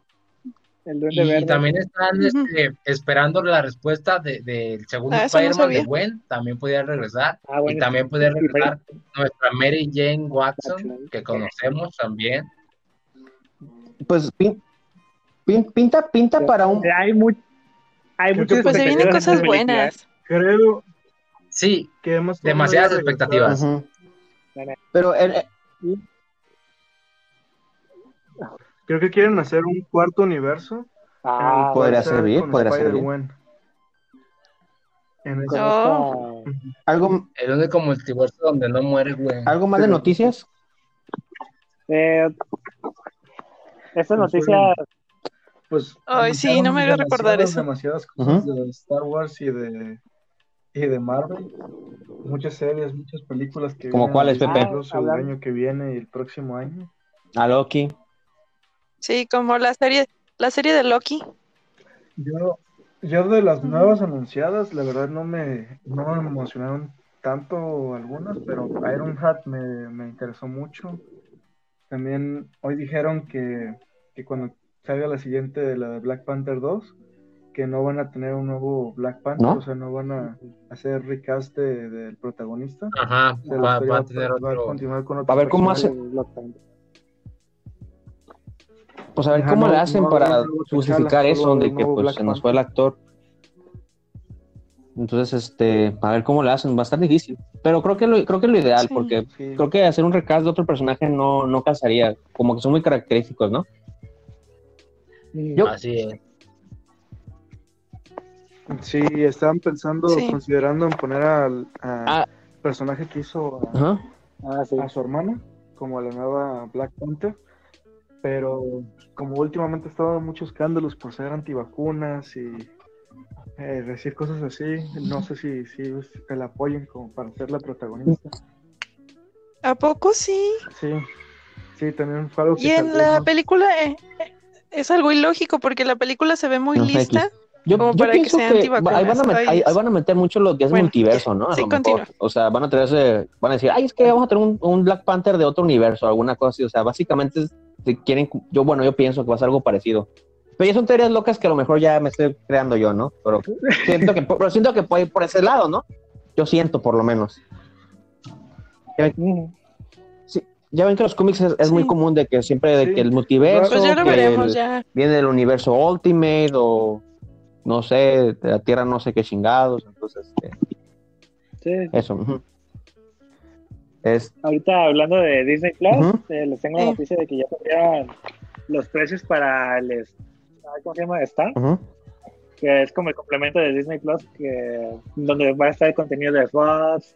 El Duende Y Verde. también están este, esperando la respuesta de- del segundo Ah, no Spider-Man de. Gwen, también podría regresar. Ah, bueno, y también podría regresar nuestra Mary Jane Watson, Watson. que conocemos también. Pues pin- pin- pinta, pinta para un. Hay, mu- hay Creo que muchas Pues se vienen expectativas en cosas buenas. Creo Sí, que hemos Demasiadas expectativas. Pero el- el- Creo que quieren hacer un cuarto universo. ¿eh? Ah, podría servir, con podría Spider-Gwen. En ese- con Oh. algo, el único multiverso donde no muere Gwen. algo más de noticias. Eh, esta Pues, noticia, Pues, Ay, sí, no me hagas recordar demasiadas, eso. Demasiadas cosas de Star Wars y de, y de Marvel. Muchas series, muchas películas que ¿Como cuáles, Pepe? Incluso el año que viene y el próximo año. A Loki. Sí, como la serie, la serie de Loki. Yo, yo de las nuevas anunciadas, la verdad no me, no me emocionaron tanto algunas, pero Ironheart me, me interesó mucho. También hoy dijeron que, que cuando salga la siguiente, la de Black Panther 2, que no van a tener un nuevo Black Panther, ¿No? o sea, no van a hacer recast de- del protagonista. Ajá, Se va, los va a tener va a otro. continuar con A otro ver cómo hace- Black Panther. Pues a ver Ajá, cómo no- le hacen no para justificar eso, de que pues Black se nos fue el actor. Entonces, este, a ver cómo le hacen, va a estar difícil. Pero creo que lo, creo que es lo ideal, Sí. porque Sí. creo que hacer un recast de otro personaje no, no casaría, como que son muy característicos, ¿no? Yo- Así es. Sí, estaban pensando, Sí. considerando en poner al a- Ah. personaje que hizo a. Ah, sí. a su hermana como la nueva Black Panther, pero como últimamente ha estado muchos escándalos por ser antivacunas y eh, decir cosas así, no sé si, si el apoyen como para ser la protagonista. ¿A poco sí? Sí, sí, también fue algo que Y en la película eh, eh, es algo ilógico porque la película se ve muy No, lista. Yo, Como yo para que pienso sea que, antivacunas. ahí, van a met- ahí- van a meter mucho lo que es Bueno, multiverso, ¿no? A sí, lo mejor. O sea, van a traerse, van a decir, ay, es que vamos a tener un, un Black Panther de otro universo, alguna cosa así. O sea, básicamente quieren, yo, bueno, yo pienso que va a ser algo parecido. Pero ya son teorías locas que a lo mejor ya me estoy creando yo, ¿no? Pero siento que, pero siento que puede ir por ese lado, ¿no? Yo siento, por lo menos. Ya ven que los cómics es, es Sí. muy común de que siempre de Sí. que el multiverso Pues ya lo que veremos, el- ya. viene del universo Ultimate o no sé, de la Tierra no sé qué chingados, entonces este, Sí. eso. Es, Ahorita hablando de Disney Plus, eh, les tengo la noticia de que ya cambiaron los precios para el ¿cómo se llama? Star, ujú. que es como el complemento de Disney Plus, que donde va a estar el contenido de Fox,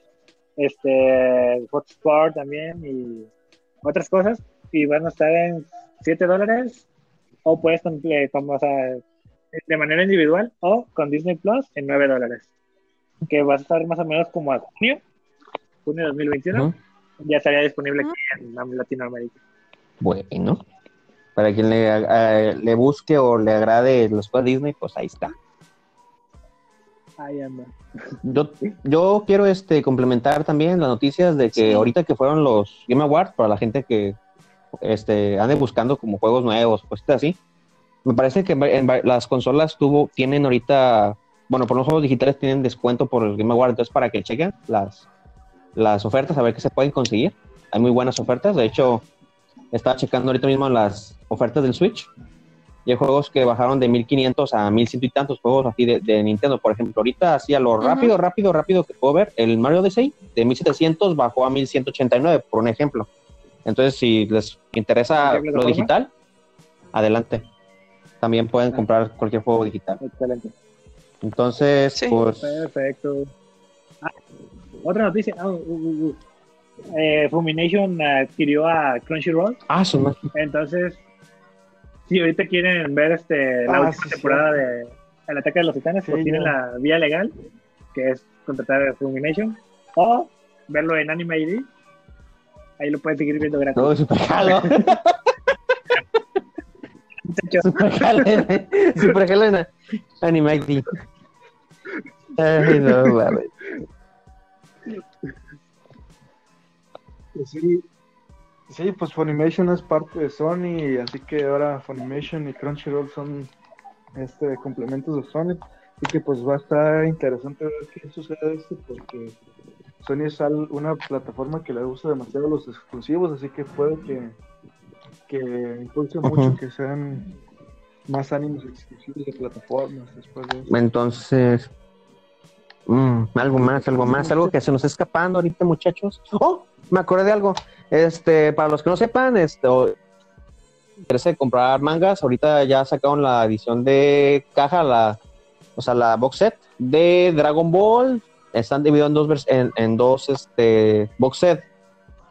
este, Fox Sport también y otras cosas, y van a estar en 7 dólares, o puedes o sea, de manera individual, o con Disney Plus en 9 dólares, que va a estar más o menos como a junio, junio de 2021 Ujú. ya estaría disponible aquí en Latinoamérica. Bueno, para quien le, eh, le busque o le agrade los juegos de Disney, pues ahí está. Ahí anda. Yo, yo quiero este complementar también las noticias de que Sí. ahorita que fueron los Game Awards, para la gente que este, ande buscando como juegos nuevos, cositas así, me parece que en en las consolas tuvo, tienen ahorita, bueno, por los juegos digitales tienen descuento por el Game Award, entonces para que chequen las, las ofertas, a ver qué se pueden conseguir. Hay muy buenas ofertas, de hecho, estaba checando ahorita mismo las ofertas del Switch. Y hay juegos que bajaron de 1500 a 1100 y tantos juegos así de, de Nintendo. Por ejemplo, ahorita así a lo rápido, rápido, rápido que puedo ver, el Mario Odyssey de 1700 bajó a 1189, por un ejemplo. Entonces, si les interesa ¿En qué lo digital, adelante. También pueden Ah. comprar cualquier juego digital. Excelente. Entonces, Sí. pues, Perfecto. Ah, otra noticia. Ah, uh, uh, uh. Eh, Fumination adquirió a Crunchyroll. ah, su. Entonces, si ahorita quieren ver este, la Ah, última sí, temporada sí. de El ataque de los titanes, pues Sí, tienen la vía legal, que es contratar a Fumination, o verlo en Anime ID. Ahí lo pueden seguir viendo gratis. No, super jalo. Muchachos. super jalo. Super jalo en Anime ID. Ay, no, mames. Pues sí, sí, pues Funimation es parte de Sony, así que ahora Funimation y Crunchyroll son este complementos de Sony, así que pues va a estar interesante ver qué sucede de esto, porque Sony es una plataforma que le gusta demasiado los exclusivos, así que puede que, que impulse mucho que sean más ánimos exclusivos de plataformas después de eso. Entonces, mm, algo más, algo más, algo que se nos está escapando ahorita, muchachos. Oh, me acordé de algo. Este, para los que no sepan, esto interesa comprar mangas, ahorita ya sacaron la edición de caja, la, o sea, la box set de Dragon Ball. Están divididos en dos, en, en dos este, box set.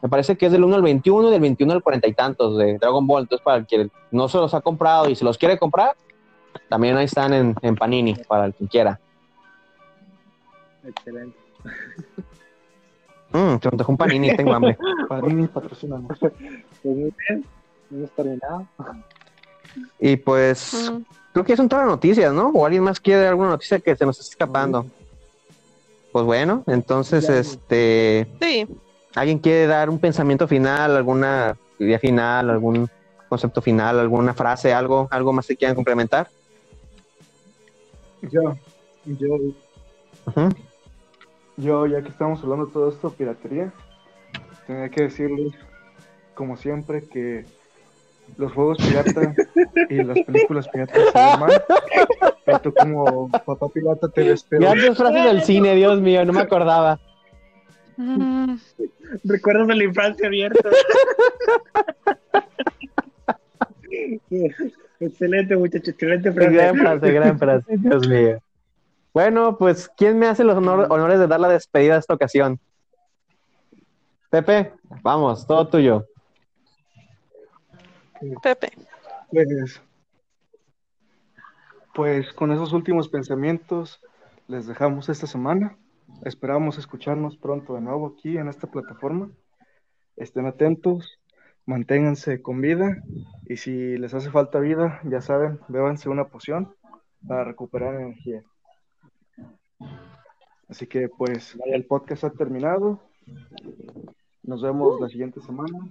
Me parece que es del 1 al 21 y del 21 al 40 y tantos de Dragon Ball. Entonces, para el que no se los ha comprado y se los quiere comprar, también ahí están en, en Panini, para el que quiera. Excelente. Mm, se antojó un Panini, tengo hambre. Panini patrocinamos. Pues muy bien. Hemos terminado. Y pues, Mm. creo que son todas las noticias, ¿no? ¿O alguien más quiere alguna noticia que se nos esté escapando? Pues bueno, entonces, Ya. este, Sí, ¿alguien quiere dar un pensamiento final, alguna idea final, algún concepto final, alguna frase, algo, algo más que quieran complementar? Yo, yo, Ujú. Yo, ya que estamos hablando de todo esto, piratería, tenía que decirles, como siempre, que los juegos pirata y las películas piratas se ven mal. Pero tú como papá pirata te ves peor. Grandes frases del cine, Dios mío, no me acordaba. Recuerdos de la infancia abierta. excelente, muchachos. Excelente frase. Gran frase, gran frase, Dios mío. Bueno, pues, ¿quién me hace los honor- honores de dar la despedida de esta ocasión? Pepe, vamos, todo tuyo. Pepe. Pues, pues con esos últimos pensamientos les dejamos esta semana. Esperamos escucharnos pronto de nuevo aquí en esta plataforma. Estén atentos, manténganse con vida y si les hace falta vida, ya saben, bébanse una poción para recuperar energía. Así que pues el podcast ha terminado. Nos vemos la siguiente semana.